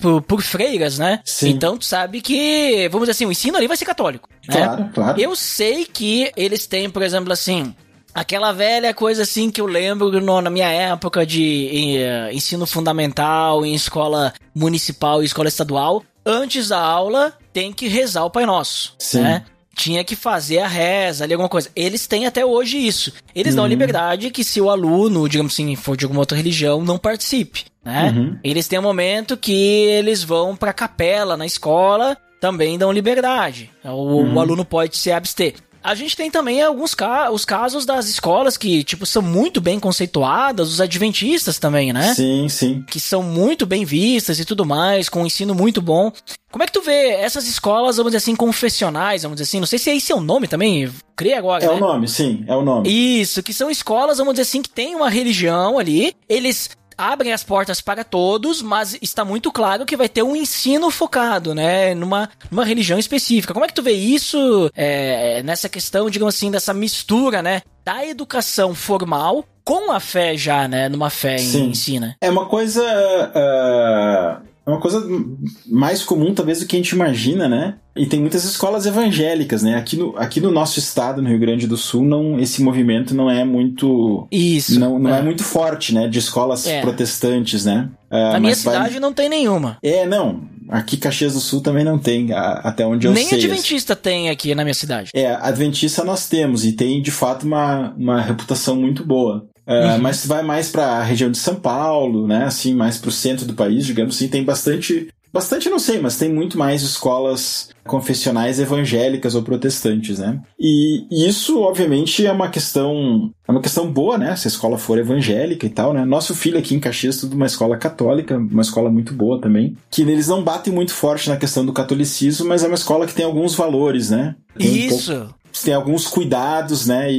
Speaker 3: por, por, freiras, né?
Speaker 4: Sim.
Speaker 3: Então tu sabe que, vamos dizer assim, o ensino ali vai ser católico. Né?
Speaker 4: Claro, claro.
Speaker 3: Eu sei que eles têm, por exemplo, assim, Aquela velha coisa assim que eu lembro no, na minha época de em, uh, ensino fundamental, em escola municipal e escola estadual. Antes da aula, tem que rezar o Pai Nosso.
Speaker 4: Sim.
Speaker 3: Né? Tinha que fazer a reza ali, alguma coisa. Eles têm até hoje isso. Eles uhum. dão a liberdade que se o aluno, digamos assim, for de alguma outra religião, não participe. Né?
Speaker 4: Uhum.
Speaker 3: Eles têm um momento que eles vão pra capela na escola, também dão liberdade. O,
Speaker 4: Uhum.
Speaker 3: o aluno pode se abster. A gente tem também alguns ca os casos das escolas que, tipo, são muito bem conceituadas, os adventistas também, né?
Speaker 4: Sim, sim.
Speaker 3: Que são muito bem vistas e tudo mais, com um ensino muito bom. Como é que tu vê essas escolas, vamos dizer assim, confessionais, vamos dizer assim? Não sei se é esse é o nome também, criei agora,
Speaker 4: É
Speaker 3: né?
Speaker 4: o nome, sim, é o nome.
Speaker 3: Isso, que são escolas, vamos dizer assim, que tem uma religião ali, eles abrem as portas para todos, mas está muito claro que vai ter um ensino focado, né, numa, numa religião específica. Como é que tu vê isso é, nessa questão, digamos assim, dessa mistura, né, da educação formal com a fé já, né, numa fé
Speaker 4: Sim.
Speaker 3: em si, né?
Speaker 4: É uma coisa. ah, é uma coisa mais comum, talvez, do que a gente imagina, né? E tem muitas escolas evangélicas, né? Aqui no, aqui no nosso estado, no Rio Grande do Sul, não, esse movimento não é muito.
Speaker 3: Isso.
Speaker 4: Não, não é. muito forte, né? De escolas
Speaker 3: É.
Speaker 4: protestantes, né? Ah,
Speaker 3: Na minha
Speaker 4: mas vai-
Speaker 3: cidade não tem nenhuma.
Speaker 4: É, não. Aqui Caxias do Sul também não tem, até onde eu
Speaker 3: Nem
Speaker 4: sei.
Speaker 3: adventista tem aqui na minha cidade.
Speaker 4: É, Adventista nós temos e tem de fato uma, uma reputação muito boa. É,
Speaker 3: Uhum.
Speaker 4: Mas se vai mais para a região de São Paulo, né, assim, mais para o centro do país, digamos assim, tem bastante, bastante não sei, mas tem muito mais escolas confessionais evangélicas ou protestantes, né? E isso, obviamente, é uma questão, é uma questão boa, né? Se a escola for evangélica e tal, né? Nosso filho aqui em Caxias estuda uma escola católica, uma escola muito boa também, que eles não batem muito forte na questão do catolicismo, mas é uma escola que tem alguns valores, né? Tem um pouco-
Speaker 3: Isso.
Speaker 4: tem alguns cuidados, né? E,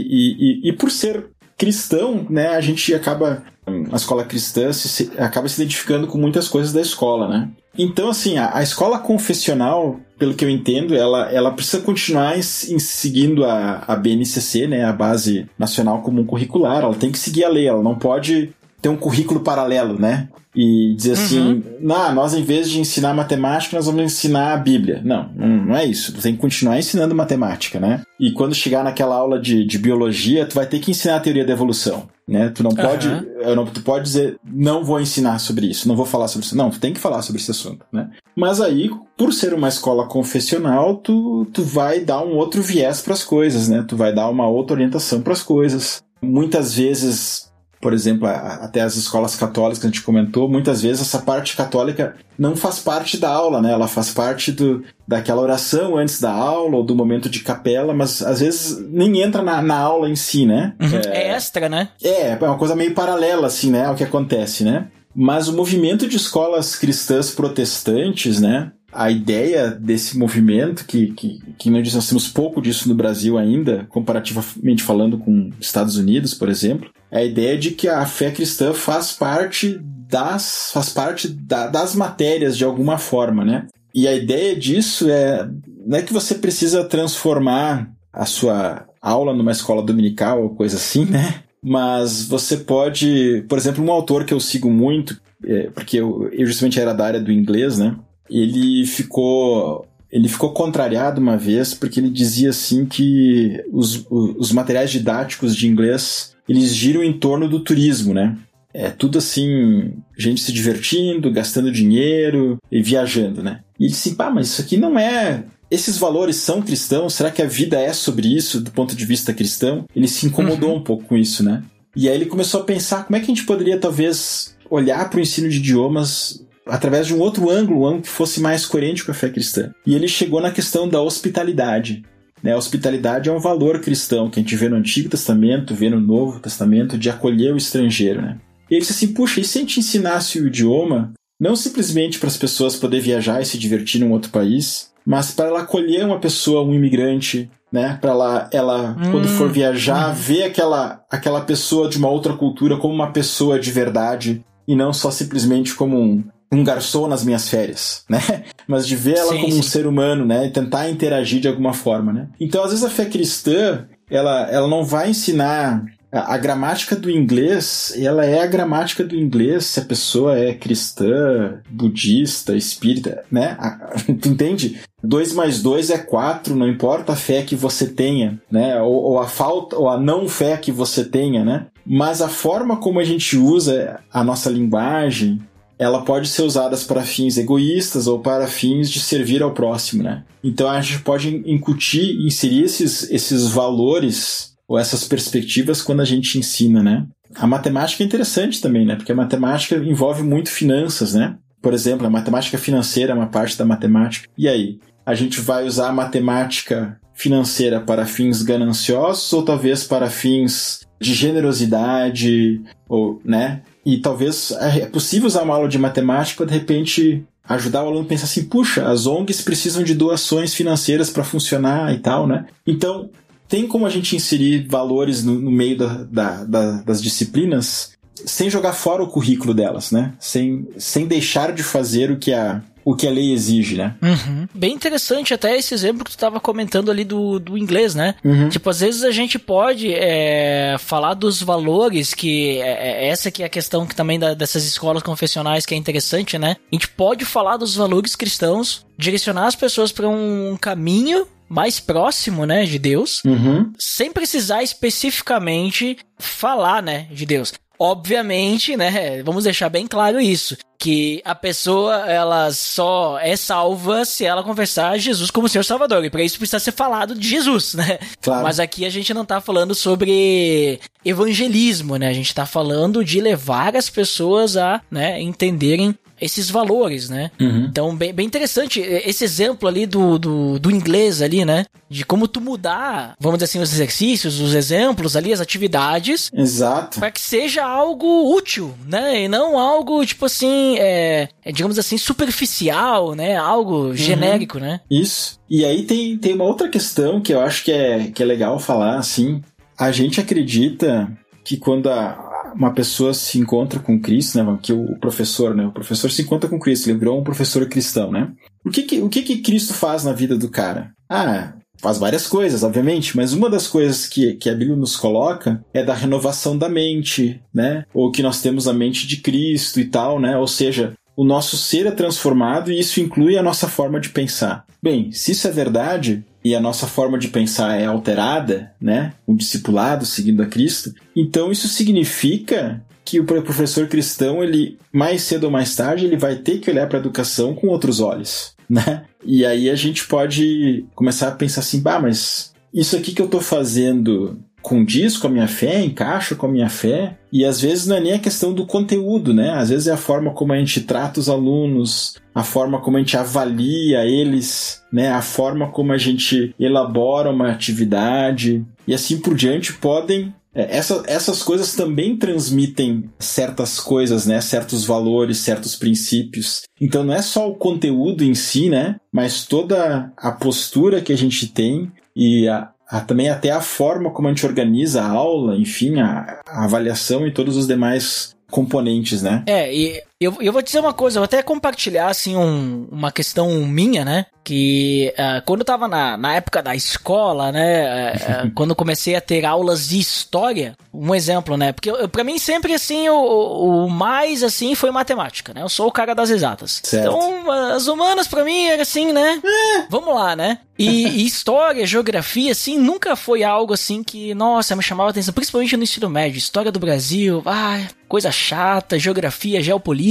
Speaker 4: e, e por ser cristão, né, a gente acaba a escola cristã se, acaba se identificando com muitas coisas da escola, né? Então, assim, a, a escola confessional, pelo que eu entendo, ela, ela precisa continuar em, em seguindo a, a BNCC, né, a Base Nacional Comum Curricular. Ela tem que seguir a lei, ela não pode ter um currículo paralelo, né? E dizer assim, não, nós em vez de ensinar matemática, nós vamos ensinar a Bíblia. Não, não, é isso. Tu tem que continuar ensinando matemática, né? E quando chegar naquela aula de, de biologia, tu vai ter que ensinar a teoria da evolução. Né? Tu não pode, eu não, tu pode dizer, não vou ensinar sobre isso, não vou falar sobre isso. Não, tu tem que falar sobre esse assunto, né? Mas aí, por ser uma escola confessional, tu, tu vai dar um outro viés para as coisas, né? Tu vai dar uma outra orientação para as coisas. Muitas vezes por exemplo, até as escolas católicas que a gente comentou, muitas vezes essa parte católica não faz parte da aula, né? Ela faz parte do, daquela oração antes da aula ou do momento de capela, mas às vezes nem entra na, na aula em si, né?
Speaker 3: Uhum. É, é, extra, né?
Speaker 4: É, é uma coisa meio paralela, assim, né? Ao que acontece, né? Mas o movimento de escolas cristãs protestantes, né? A ideia desse movimento, que, que, que nós temos pouco disso no Brasil ainda, comparativamente falando com Estados Unidos, por exemplo, é a ideia de que a fé cristã faz parte das, faz parte da, das matérias de alguma forma, né? E a ideia disso é não é que você precisa transformar a sua aula numa escola dominical ou coisa assim, né? Mas você pode, por exemplo, um autor que eu sigo muito, é, porque eu, eu justamente era da área do inglês, né? Ele ficou ele ficou contrariado uma vez porque ele dizia assim que os, os materiais didáticos de inglês eles giram em torno do turismo, né? É tudo assim, gente se divertindo, gastando dinheiro e viajando, né? E ele disse, pá, mas isso aqui não é. Esses valores são cristãos? Será que a vida é sobre isso do ponto de vista cristão? Ele se incomodou uhum. um pouco com isso, né? E aí ele começou a pensar como é que a gente poderia talvez olhar para o ensino de idiomas através de um outro ângulo, um ângulo que fosse mais coerente com a fé cristã. E ele chegou na questão da hospitalidade. Né? A hospitalidade é um valor cristão que a gente vê no Antigo Testamento, vê no Novo Testamento, de acolher o estrangeiro. Né? E ele disse assim: puxa, e se a gente ensinasse o idioma, não simplesmente para as pessoas poderem viajar e se divertir num outro país, mas para ela acolher uma pessoa, um imigrante, né? Para ela, ela hum, quando for viajar, hum. ver aquela, aquela pessoa de uma outra cultura como uma pessoa de verdade e não só simplesmente como um, um garçom nas minhas férias, [LAUGHS] né? Mas de ver ela sim, como sim. um ser humano, né? E tentar interagir de alguma forma, né? Então, às vezes a fé cristã, ela, ela não vai ensinar a, a, gramática do inglês, ela é a gramática do inglês se a pessoa é cristã, budista, espírita, né? A, tu [LAUGHS] entende? 2 mais 2 é 4, não importa a fé que você tenha, né? Ou, ou, a falta, ou a não fé que você tenha, né? Mas a forma como a gente usa a nossa linguagem, ela pode ser usada para fins egoístas ou para fins de servir ao próximo, né? Então a gente pode incutir, inserir esses, esses valores ou essas perspectivas quando a gente ensina, né? A matemática é interessante também, né? Porque a matemática envolve muito finanças, né? Por exemplo, a matemática financeira é uma parte da matemática. E aí? A gente vai usar a matemática financeira para fins gananciosos ou talvez para fins de generosidade ou, né? E talvez é, é possível usar uma aula de matemática de repente, ajudar o aluno a pensar assim: puxa, as ONGs precisam de doações financeiras para funcionar e tal, né? Então, tem como a gente inserir valores no, no meio da, da, da, das disciplinas sem jogar fora o currículo delas, né? Sem, sem deixar de fazer o que a, o que a lei exige, né?
Speaker 3: Uhum. Bem interessante até esse exemplo que tu estava comentando ali do, do inglês, né? Uhum. Tipo, às vezes a gente pode é, falar dos valores que é, é, essa que é a questão que também da, dessas escolas confessionais que é interessante, né? A gente pode falar dos valores cristãos, direcionar as pessoas para um caminho mais próximo, né, de Deus, uhum. sem precisar especificamente falar, né, de Deus. Obviamente, né? Vamos deixar bem claro isso. Que a pessoa, ela só é salva se ela confessar Jesus como Senhor Salvador. E para isso precisa ser falado de Jesus, né? Claro. Mas aqui a gente não tá falando sobre evangelismo, né? A gente tá falando de levar as pessoas a, né, entenderem esses valores, né? Uhum. Então, bem, bem interessante esse exemplo ali do, do, do, inglês ali, né? De como tu mudar, vamos dizer assim, os exercícios, os exemplos ali, as atividades.
Speaker 4: Exato.
Speaker 3: Para que seja algo útil, né? E não algo, tipo assim, é, é, digamos assim, superficial, né? Algo uhum. genérico, né?
Speaker 4: Isso. E aí tem, tem uma outra questão que eu acho que é, que é legal falar, assim. A gente acredita que quando a, uma pessoa se encontra com Cristo, né, que o professor, né, o professor se encontra com Cristo, ele virou um professor cristão, né? O que que, o que que Cristo faz na vida do cara? Ah, faz várias coisas, obviamente, mas uma das coisas que, que a Bíblia nos coloca é da renovação da mente, né? Ou que nós temos a mente de Cristo e tal, né? Ou seja, o nosso ser é transformado e isso inclui a nossa forma de pensar. Bem, se isso é verdade e a nossa forma de pensar é alterada, né? Um discipulado seguindo a Cristo, então isso significa que o professor cristão, ele mais cedo ou mais tarde, ele vai ter que olhar para a educação com outros olhos, [LAUGHS] né? E aí a gente pode começar a pensar assim, bah, mas isso aqui que eu estou fazendo condiz com a minha fé, encaixa com a minha fé, e às vezes não é nem a questão do conteúdo, né? Às vezes é a forma como a gente trata os alunos, a forma como a gente avalia eles, né? A forma como a gente elabora uma atividade e assim por diante podem é, essa, essas coisas também transmitem certas coisas, né? Certos valores, certos princípios. Então não é só o conteúdo em si, né? Mas toda a postura que a gente tem e a, a, também até a forma como a gente organiza a aula, enfim, a, a avaliação e todos os demais componentes, né?
Speaker 3: É, e eu, eu vou dizer uma coisa, eu vou até compartilhar, assim, um, uma questão minha, né? Que uh, quando eu tava na, na época da escola, né? Uh, [LAUGHS] quando comecei a ter aulas de história, um exemplo, né? Porque para mim sempre, assim, o, o mais, assim, foi matemática, né? Eu sou o cara das exatas.
Speaker 4: Certo.
Speaker 3: Então, as humanas para mim era assim, né? Vamos lá, né? E, e, história, geografia, assim, nunca foi algo assim que, nossa, me chamava a atenção, principalmente no ensino médio. História do Brasil, ah, coisa chata, geografia, geopolítica,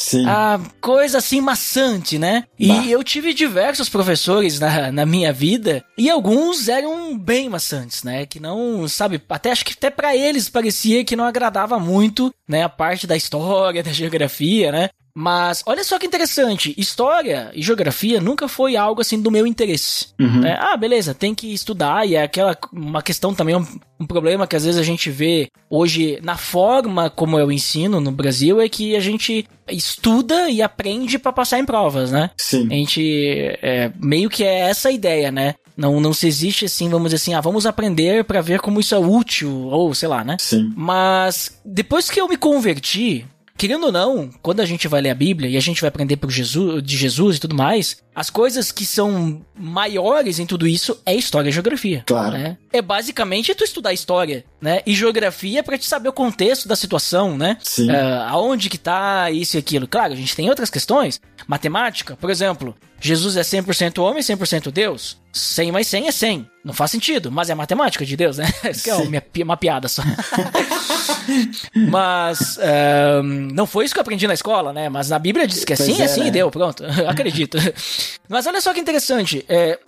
Speaker 4: Sim.
Speaker 3: ah, coisa assim maçante, né? E
Speaker 4: Bah.
Speaker 3: eu tive diversos professores na, na minha vida e alguns eram bem maçantes, né? Que não, sabe, até acho que até para eles parecia que não agradava muito, né? A parte da história, [LAUGHS] da geografia, né? Mas olha só que interessante, história e geografia nunca foi algo assim do meu interesse.
Speaker 4: Uhum.
Speaker 3: É, ah, beleza, tem que estudar e é aquela uma questão também um, um problema que às vezes a gente vê hoje na forma como eu ensino no Brasil é que a gente estuda e aprende para passar em provas, né?
Speaker 4: Sim.
Speaker 3: A gente é, meio que é essa a ideia, né? Não, não se existe assim, vamos dizer assim, ah, vamos aprender para ver como isso é útil, ou sei lá, né?
Speaker 4: Sim.
Speaker 3: Mas depois que eu me converti, querendo ou não, quando a gente vai ler a Bíblia e a gente vai aprender por Jesus, de Jesus e tudo mais, as coisas que são maiores em tudo isso é história e geografia.
Speaker 4: Claro.
Speaker 3: né? É basicamente tu estudar história, né? E geografia pra te saber o contexto da situação, né?
Speaker 4: Sim.
Speaker 3: É, aonde que tá isso e aquilo. Claro, a gente tem outras questões. Matemática, por exemplo. Jesus é 100% homem, 100% Deus. 100 mais 100 é 100. Não faz sentido, mas é matemática de Deus, né? [LAUGHS] Isso que é uma, uma piada só. [LAUGHS] mas é, não foi isso que eu aprendi na escola, né? Mas na Bíblia diz que é
Speaker 4: Pois
Speaker 3: assim,
Speaker 4: é,
Speaker 3: assim
Speaker 4: né?
Speaker 3: e deu, pronto. [LAUGHS] Acredito. Mas olha só que interessante. é,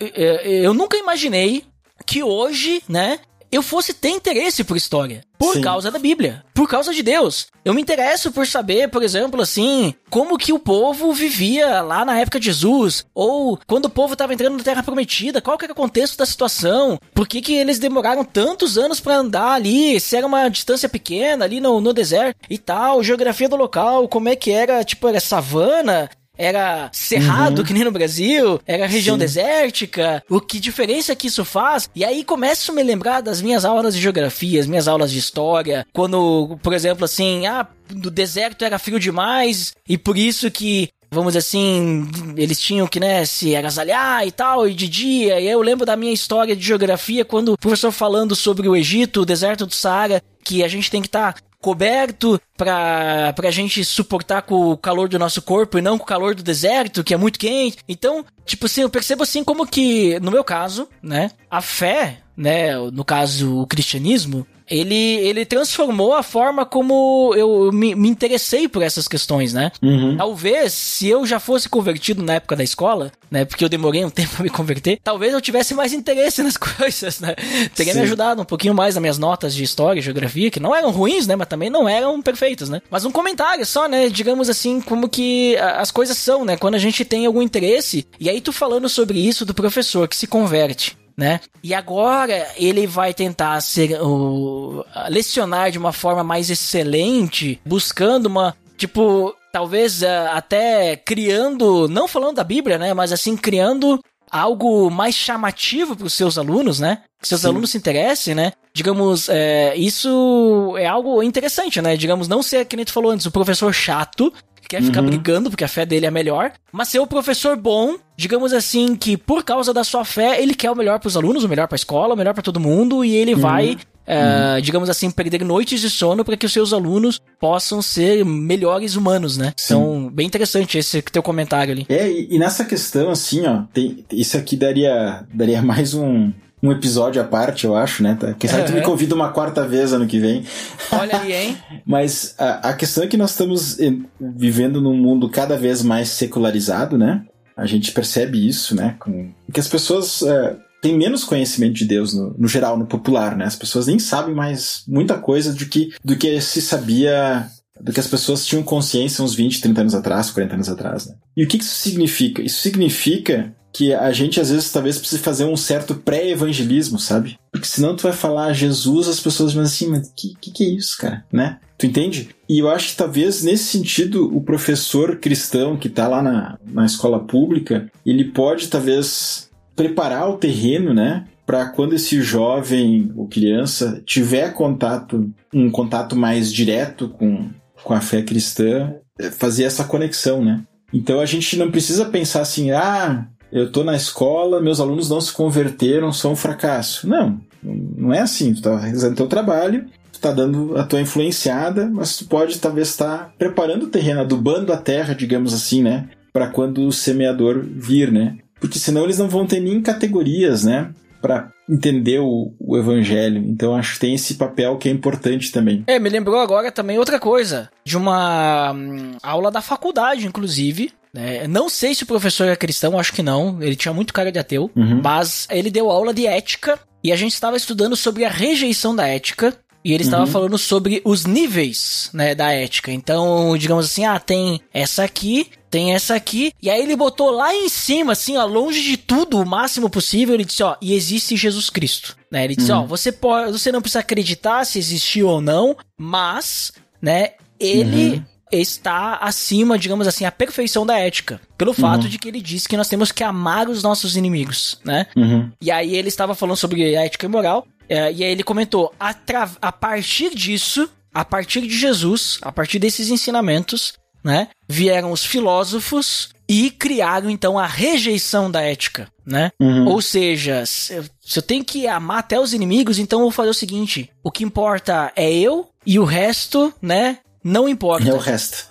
Speaker 3: é, é, eu nunca imaginei que hoje, né, eu fosse ter interesse por história. Por
Speaker 4: Sim.
Speaker 3: causa da Bíblia. Por causa de Deus. Eu me interesso por saber, por exemplo, assim, como que o povo vivia lá na época de Jesus. Ou quando o povo estava entrando na Terra Prometida. Qual que era o contexto da situação. Por que, que eles demoraram tantos anos para andar ali. Se era uma distância pequena ali no, no deserto e tal. Geografia do local. Como é que era, tipo, era savana. Era cerrado, que nem no Brasil, era região
Speaker 4: Sim.
Speaker 3: desértica, o que diferença que isso faz? E aí começo a me lembrar das minhas aulas de geografia, as minhas aulas de história, quando, por exemplo, assim, ah, no deserto era frio demais, e por isso que Vamos dizer assim, eles tinham que, né, se agasalhar e tal, e de dia. E eu lembro da minha história de geografia, quando o professor falando sobre o Egito, o deserto do Saara, que a gente tem que estar coberto pra, pra gente suportar com o calor do nosso corpo e não com o calor do deserto, que é muito quente. Então, tipo assim, eu percebo assim como que, no meu caso, né, a fé, né, no caso o cristianismo, ele, ele transformou a forma como eu me, me interessei por essas questões, né?
Speaker 4: Uhum.
Speaker 3: Talvez, se eu já fosse convertido na época da escola, né? Porque eu demorei um [LAUGHS] tempo pra me converter, talvez eu tivesse mais interesse nas [LAUGHS] coisas, né? Teria
Speaker 4: Sim.
Speaker 3: me ajudado um pouquinho mais nas minhas notas de história e geografia, que não eram ruins, né? Mas também não eram perfeitas, né? Mas um comentário só, né? Digamos assim, como que as coisas são, né? Quando a gente tem algum interesse, e aí tu falando sobre isso do professor que se converte. Né? E agora ele vai tentar ser o lecionar de uma forma mais excelente, buscando uma tipo talvez ah, até criando, não falando da Bíblia, né, mas assim criando algo mais chamativo para os seus alunos, né? Que seus
Speaker 4: Sim.
Speaker 3: alunos se interessem, né? Digamos, é, isso é algo interessante, né? Digamos, não ser, que nem tu falou antes, o professor chato, quer ficar
Speaker 4: Uhum.
Speaker 3: brigando porque a fé dele é melhor, mas ser o professor bom, digamos assim, que por causa da sua fé, ele quer o melhor pros alunos, o melhor pra escola, o melhor pra todo mundo, e ele vai, eh, digamos assim, perder noites de sono para que os seus alunos possam ser melhores humanos, né?
Speaker 4: Sim.
Speaker 3: Então, bem interessante esse teu comentário ali.
Speaker 4: É, e, e nessa questão, assim, ó, tem, isso aqui daria, daria mais um, um episódio à parte, eu acho, né? Tá? Quem sabe tu me convida uma quarta vez ano que vem.
Speaker 3: Olha aí, hein? [LAUGHS]
Speaker 4: Mas a, a questão é que nós estamos vivendo num mundo cada vez mais secularizado, né? A gente percebe isso, né? Com, que as pessoas eh, têm menos conhecimento de Deus no, no geral, no popular, né? As pessoas nem sabem mais muita coisa do que, do que se sabia, do que as pessoas tinham consciência uns 20, 30 anos atrás, 40 anos atrás, né? E o que isso significa? Isso significa que a gente às vezes talvez precise fazer um certo pré-evangelismo, sabe? Porque senão tu vai falar Jesus, as pessoas vão assim, mas que, que que é isso, cara? Né? Tu entende? E eu acho que talvez nesse sentido o professor cristão que tá lá na, na escola pública, ele pode talvez preparar o terreno, né? Para quando esse jovem ou criança tiver contato, um contato mais direto com, com a fé cristã, eh, fazer essa conexão, né? Então a gente não precisa pensar assim, ah, eu tô na escola, meus alunos não se converteram, são um fracasso. Não, não é assim. Tu tá realizando teu trabalho, tu tá dando a tua influenciada, mas tu pode talvez estar preparando o terreno, adubando a terra, digamos assim, né? Para quando o semeador vir, né? Porque senão eles não vão ter nem categorias, né? Para entender o, o evangelho. Então acho que tem esse papel que é importante também.
Speaker 3: É, me lembrou agora também outra coisa, de uma hum, aula da faculdade, inclusive. Né? Não sei se o professor é cristão, acho que não. Ele tinha muito cara de ateu.
Speaker 4: Uhum.
Speaker 3: Mas ele deu aula de ética e a gente estava estudando sobre a rejeição da ética. E ele estava
Speaker 4: Uhum.
Speaker 3: falando sobre os níveis, né, da ética. Então, digamos assim, ah, tem essa aqui, tem essa aqui. E aí ele botou lá em cima, assim, ó, longe de tudo, o máximo possível. Ele disse, ó, e existe Jesus Cristo. Né? Ele disse, ó, você pode, você não precisa acreditar se existiu ou não, mas, né, ele está acima, digamos assim, a perfeição da ética. Pelo fato de que ele disse que nós temos que amar os nossos inimigos, né?
Speaker 4: Uhum.
Speaker 3: E aí ele estava falando sobre a ética e moral, é, e aí ele comentou, "Atra- a partir disso, a partir de Jesus, a partir desses ensinamentos, né, vieram os filósofos e criaram então a rejeição da ética, né?
Speaker 4: Uhum.
Speaker 3: Ou seja, se eu, se eu tenho que amar até os inimigos, então eu vou fazer o seguinte: o que importa é eu e o resto, né? Não importa.
Speaker 4: É o resto.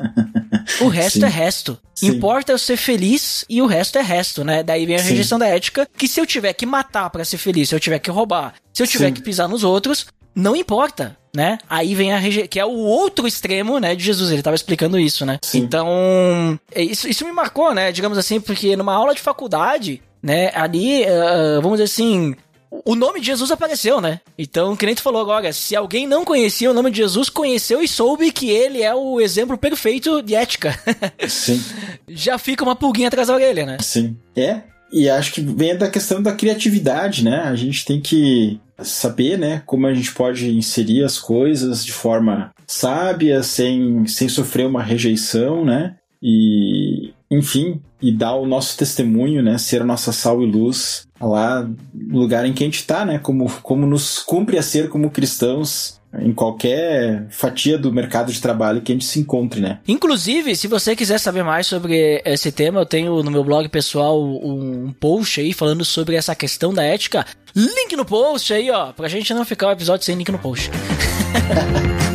Speaker 3: O resto
Speaker 4: Sim.
Speaker 3: é resto.
Speaker 4: Sim.
Speaker 3: Importa eu ser feliz e o resto é resto, né? Daí vem a
Speaker 4: Sim.
Speaker 3: rejeição da ética, que se eu tiver que matar pra ser feliz, se eu tiver que roubar, se eu tiver que pisar nos outros, não importa, né? Aí vem a rejeição, que é o outro extremo, né, de Jesus, ele tava explicando isso, né? Então, é, isso, isso me marcou, né, digamos assim, porque numa aula de faculdade, né, ali, ah, vamos dizer assim, o nome de Jesus apareceu, né? Então, que nem tu falou agora, se alguém não conhecia o nome de Jesus, conheceu e soube que ele é o exemplo perfeito de ética. [LAUGHS]
Speaker 4: Sim.
Speaker 3: Já fica uma pulguinha atrás da orelha, né?
Speaker 4: Sim. É. E acho que vem da questão da criatividade, né? A gente tem que saber, né, como a gente pode inserir as coisas de forma sábia, sem, sem sofrer uma rejeição, né? E, enfim, e dar o nosso testemunho, né? Ser a nossa sal e luz lá no lugar em que a gente tá, né? Como, como nos cumpre a ser como cristãos em qualquer fatia do mercado de trabalho que a gente se encontre, né?
Speaker 3: Inclusive, se você quiser saber mais sobre esse tema, eu tenho no meu blog pessoal um post aí falando sobre essa questão da ética. Link no post aí, ó, pra gente não ficar o episódio sem link no post. [LAUGHS]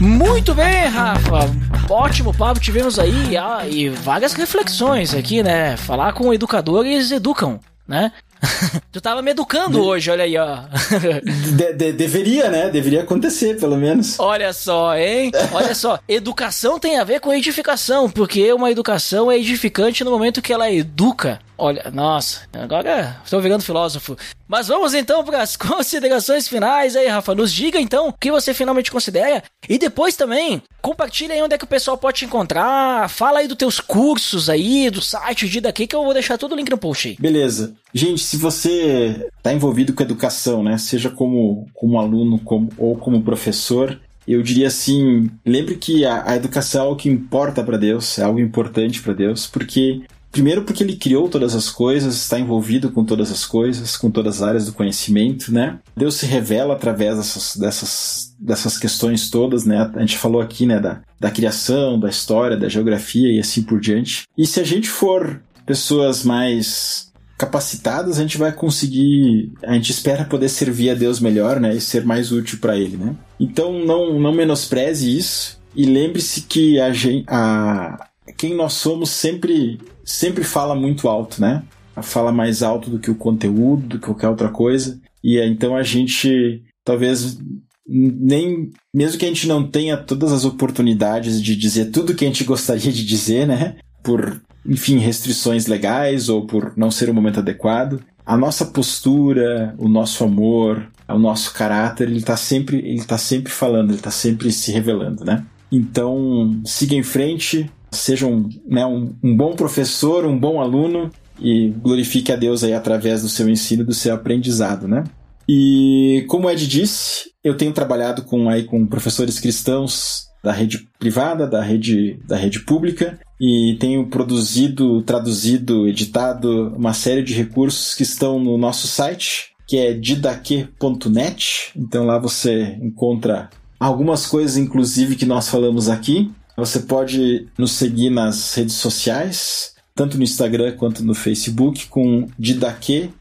Speaker 3: Muito bem, Rafa. Ótimo papo tivemos aí ah, e várias reflexões aqui, né? Falar com educadores educam, né? [LAUGHS] tu tava me educando hoje, olha aí, ó. [LAUGHS]
Speaker 4: De- de- deveria, né? Deveria acontecer, pelo menos.
Speaker 3: Olha só, hein? Olha só. [LAUGHS] Educação tem a ver com edificação, porque uma educação é edificante no momento que ela educa. Olha, nossa, agora estou virando filósofo. Mas vamos então para as [LAUGHS] considerações finais aí, Rafa. Nos diga então o que você finalmente considera. E depois também, compartilha aí onde é que o pessoal pode te encontrar. Fala aí dos teus cursos aí, do site, dia daqui, que eu vou deixar todo o link no post aí.
Speaker 4: Beleza. Gente, se você está envolvido com educação, né, seja como, como aluno como, ou como professor, eu diria assim, lembre que a, a educação é algo que importa para Deus, é algo importante para Deus, porque Primeiro porque ele criou todas as coisas, está envolvido com todas as coisas, com todas as áreas do conhecimento, né? Deus se revela através dessas, dessas, dessas questões todas, né? A gente falou aqui, né, da, da criação, da história, da geografia e assim por diante. E se a gente for pessoas mais capacitadas, a gente vai conseguir, a gente espera poder servir a Deus melhor, né, e ser mais útil para ele, né? Então não não menospreze isso e lembre-se que a, gente, a quem nós somos sempre sempre fala muito alto, né? Fala mais alto do que o conteúdo, do que qualquer outra coisa. E então a gente talvez nem mesmo que a gente não tenha todas as oportunidades de dizer tudo que a gente [LAUGHS] gostaria de dizer, né? Por enfim, restrições legais ou por não ser o momento adequado, a nossa postura, o nosso amor, o nosso caráter, ele está sempre, ele tá sempre falando, ele está sempre se revelando, né? Então, siga em frente, seja um, né, um, um bom professor, um bom aluno e glorifique a Deus aí através do seu ensino, do seu aprendizado, né? E como o Ed disse, eu tenho trabalhado com aí com professores cristãos da rede privada, da rede da rede pública e tenho produzido, traduzido, editado uma série de recursos que estão no nosso site, que é didaque.net. Então lá você encontra algumas coisas, inclusive, que nós falamos aqui. Você pode nos seguir nas redes sociais, tanto no Instagram quanto no Facebook, com didaque.tb.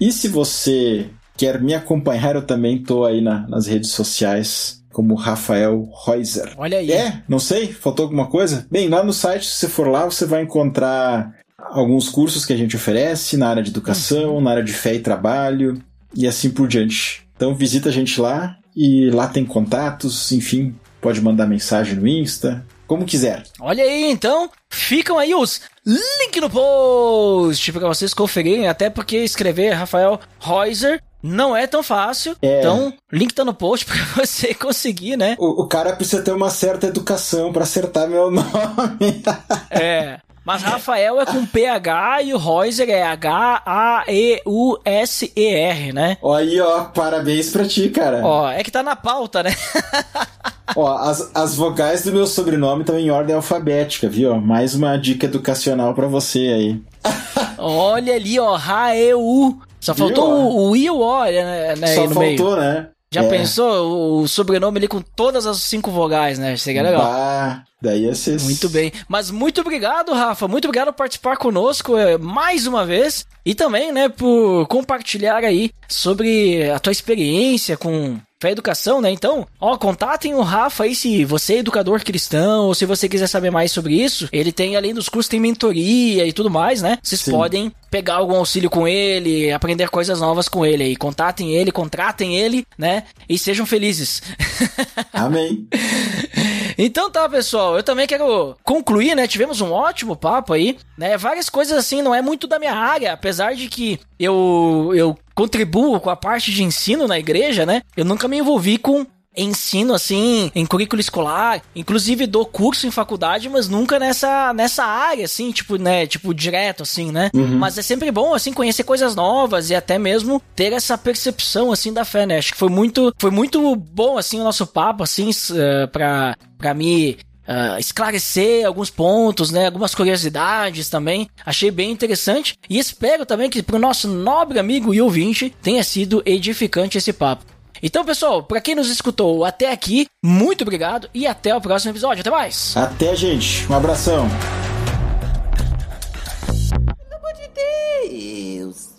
Speaker 4: E se você quer me acompanhar, eu também estou aí na, nas redes sociais como Rafael Reuser.
Speaker 3: Olha aí.
Speaker 4: É, não sei, faltou alguma coisa? Bem, lá no site, se você for lá, você vai encontrar alguns cursos que a gente oferece na área de educação, uhum. na área de fé e trabalho e assim por diante. Então visita a gente lá e lá tem contatos, enfim, pode mandar mensagem no Insta, como quiser.
Speaker 3: Olha aí, então, ficam aí os links no post para vocês conferirem, até porque escrever Rafael Reuser não é tão fácil. É. Então, link tá no post pra [LAUGHS] você conseguir, né?
Speaker 4: O, o cara precisa ter uma certa educação para acertar meu [LAUGHS] nome.
Speaker 3: é. Mas Rafael é com PH e o Reuser é H-A-E-U-S-E-R, né?
Speaker 4: Aí, ó, parabéns pra ti, cara.
Speaker 3: Ó, é que tá na pauta, né? [LAUGHS]
Speaker 4: ó, as, as vogais do meu sobrenome estão em ordem alfabética, viu? Mais uma dica educacional para você aí.
Speaker 3: Olha ali, ó, H-E-U só faltou o, o I o O, né? né
Speaker 4: Só faltou, meio. né?
Speaker 3: Já é. pensou o sobrenome ali com todas as cinco vogais, né? Seria legal.
Speaker 4: Ah, daí ia ser...
Speaker 3: Muito bem. Mas muito obrigado, Rafa. Muito obrigado por participar conosco é, mais uma vez. E também, né, por compartilhar aí sobre a tua experiência com Fé Educação, né? Então, ó, contatem o Rafa aí se você é educador cristão ou se você quiser saber mais sobre isso. Ele tem, além dos cursos, tem mentoria e tudo mais, né? Vocês Sim. podem pegar algum auxílio com ele, aprender coisas novas com ele aí. Contatem ele, contratem ele, né? E sejam felizes. [LAUGHS]
Speaker 4: Amém.
Speaker 3: Então tá, pessoal, eu também quero concluir, né? Tivemos um ótimo papo aí, né? Várias coisas assim, não é muito da minha área, apesar de que eu, eu contribuo com a parte de ensino na igreja, né? Eu nunca me envolvi com ensino assim em currículo escolar, inclusive dou curso em faculdade, mas nunca nessa nessa área assim, tipo, né, tipo direto assim, né? Uhum. Mas é sempre bom assim conhecer coisas novas e até mesmo ter essa percepção assim da fé, né? Acho que foi muito foi muito bom assim o nosso papo assim uh, para para mim Uh, esclarecer alguns pontos, né? Algumas curiosidades também. Achei bem interessante. E espero também que para o nosso nobre amigo e ouvinte tenha sido edificante esse papo. Então, pessoal, para quem nos escutou até aqui, muito obrigado e até o próximo episódio. Até mais.
Speaker 4: Até, gente. Um abração.
Speaker 2: Pelo amor de Deus.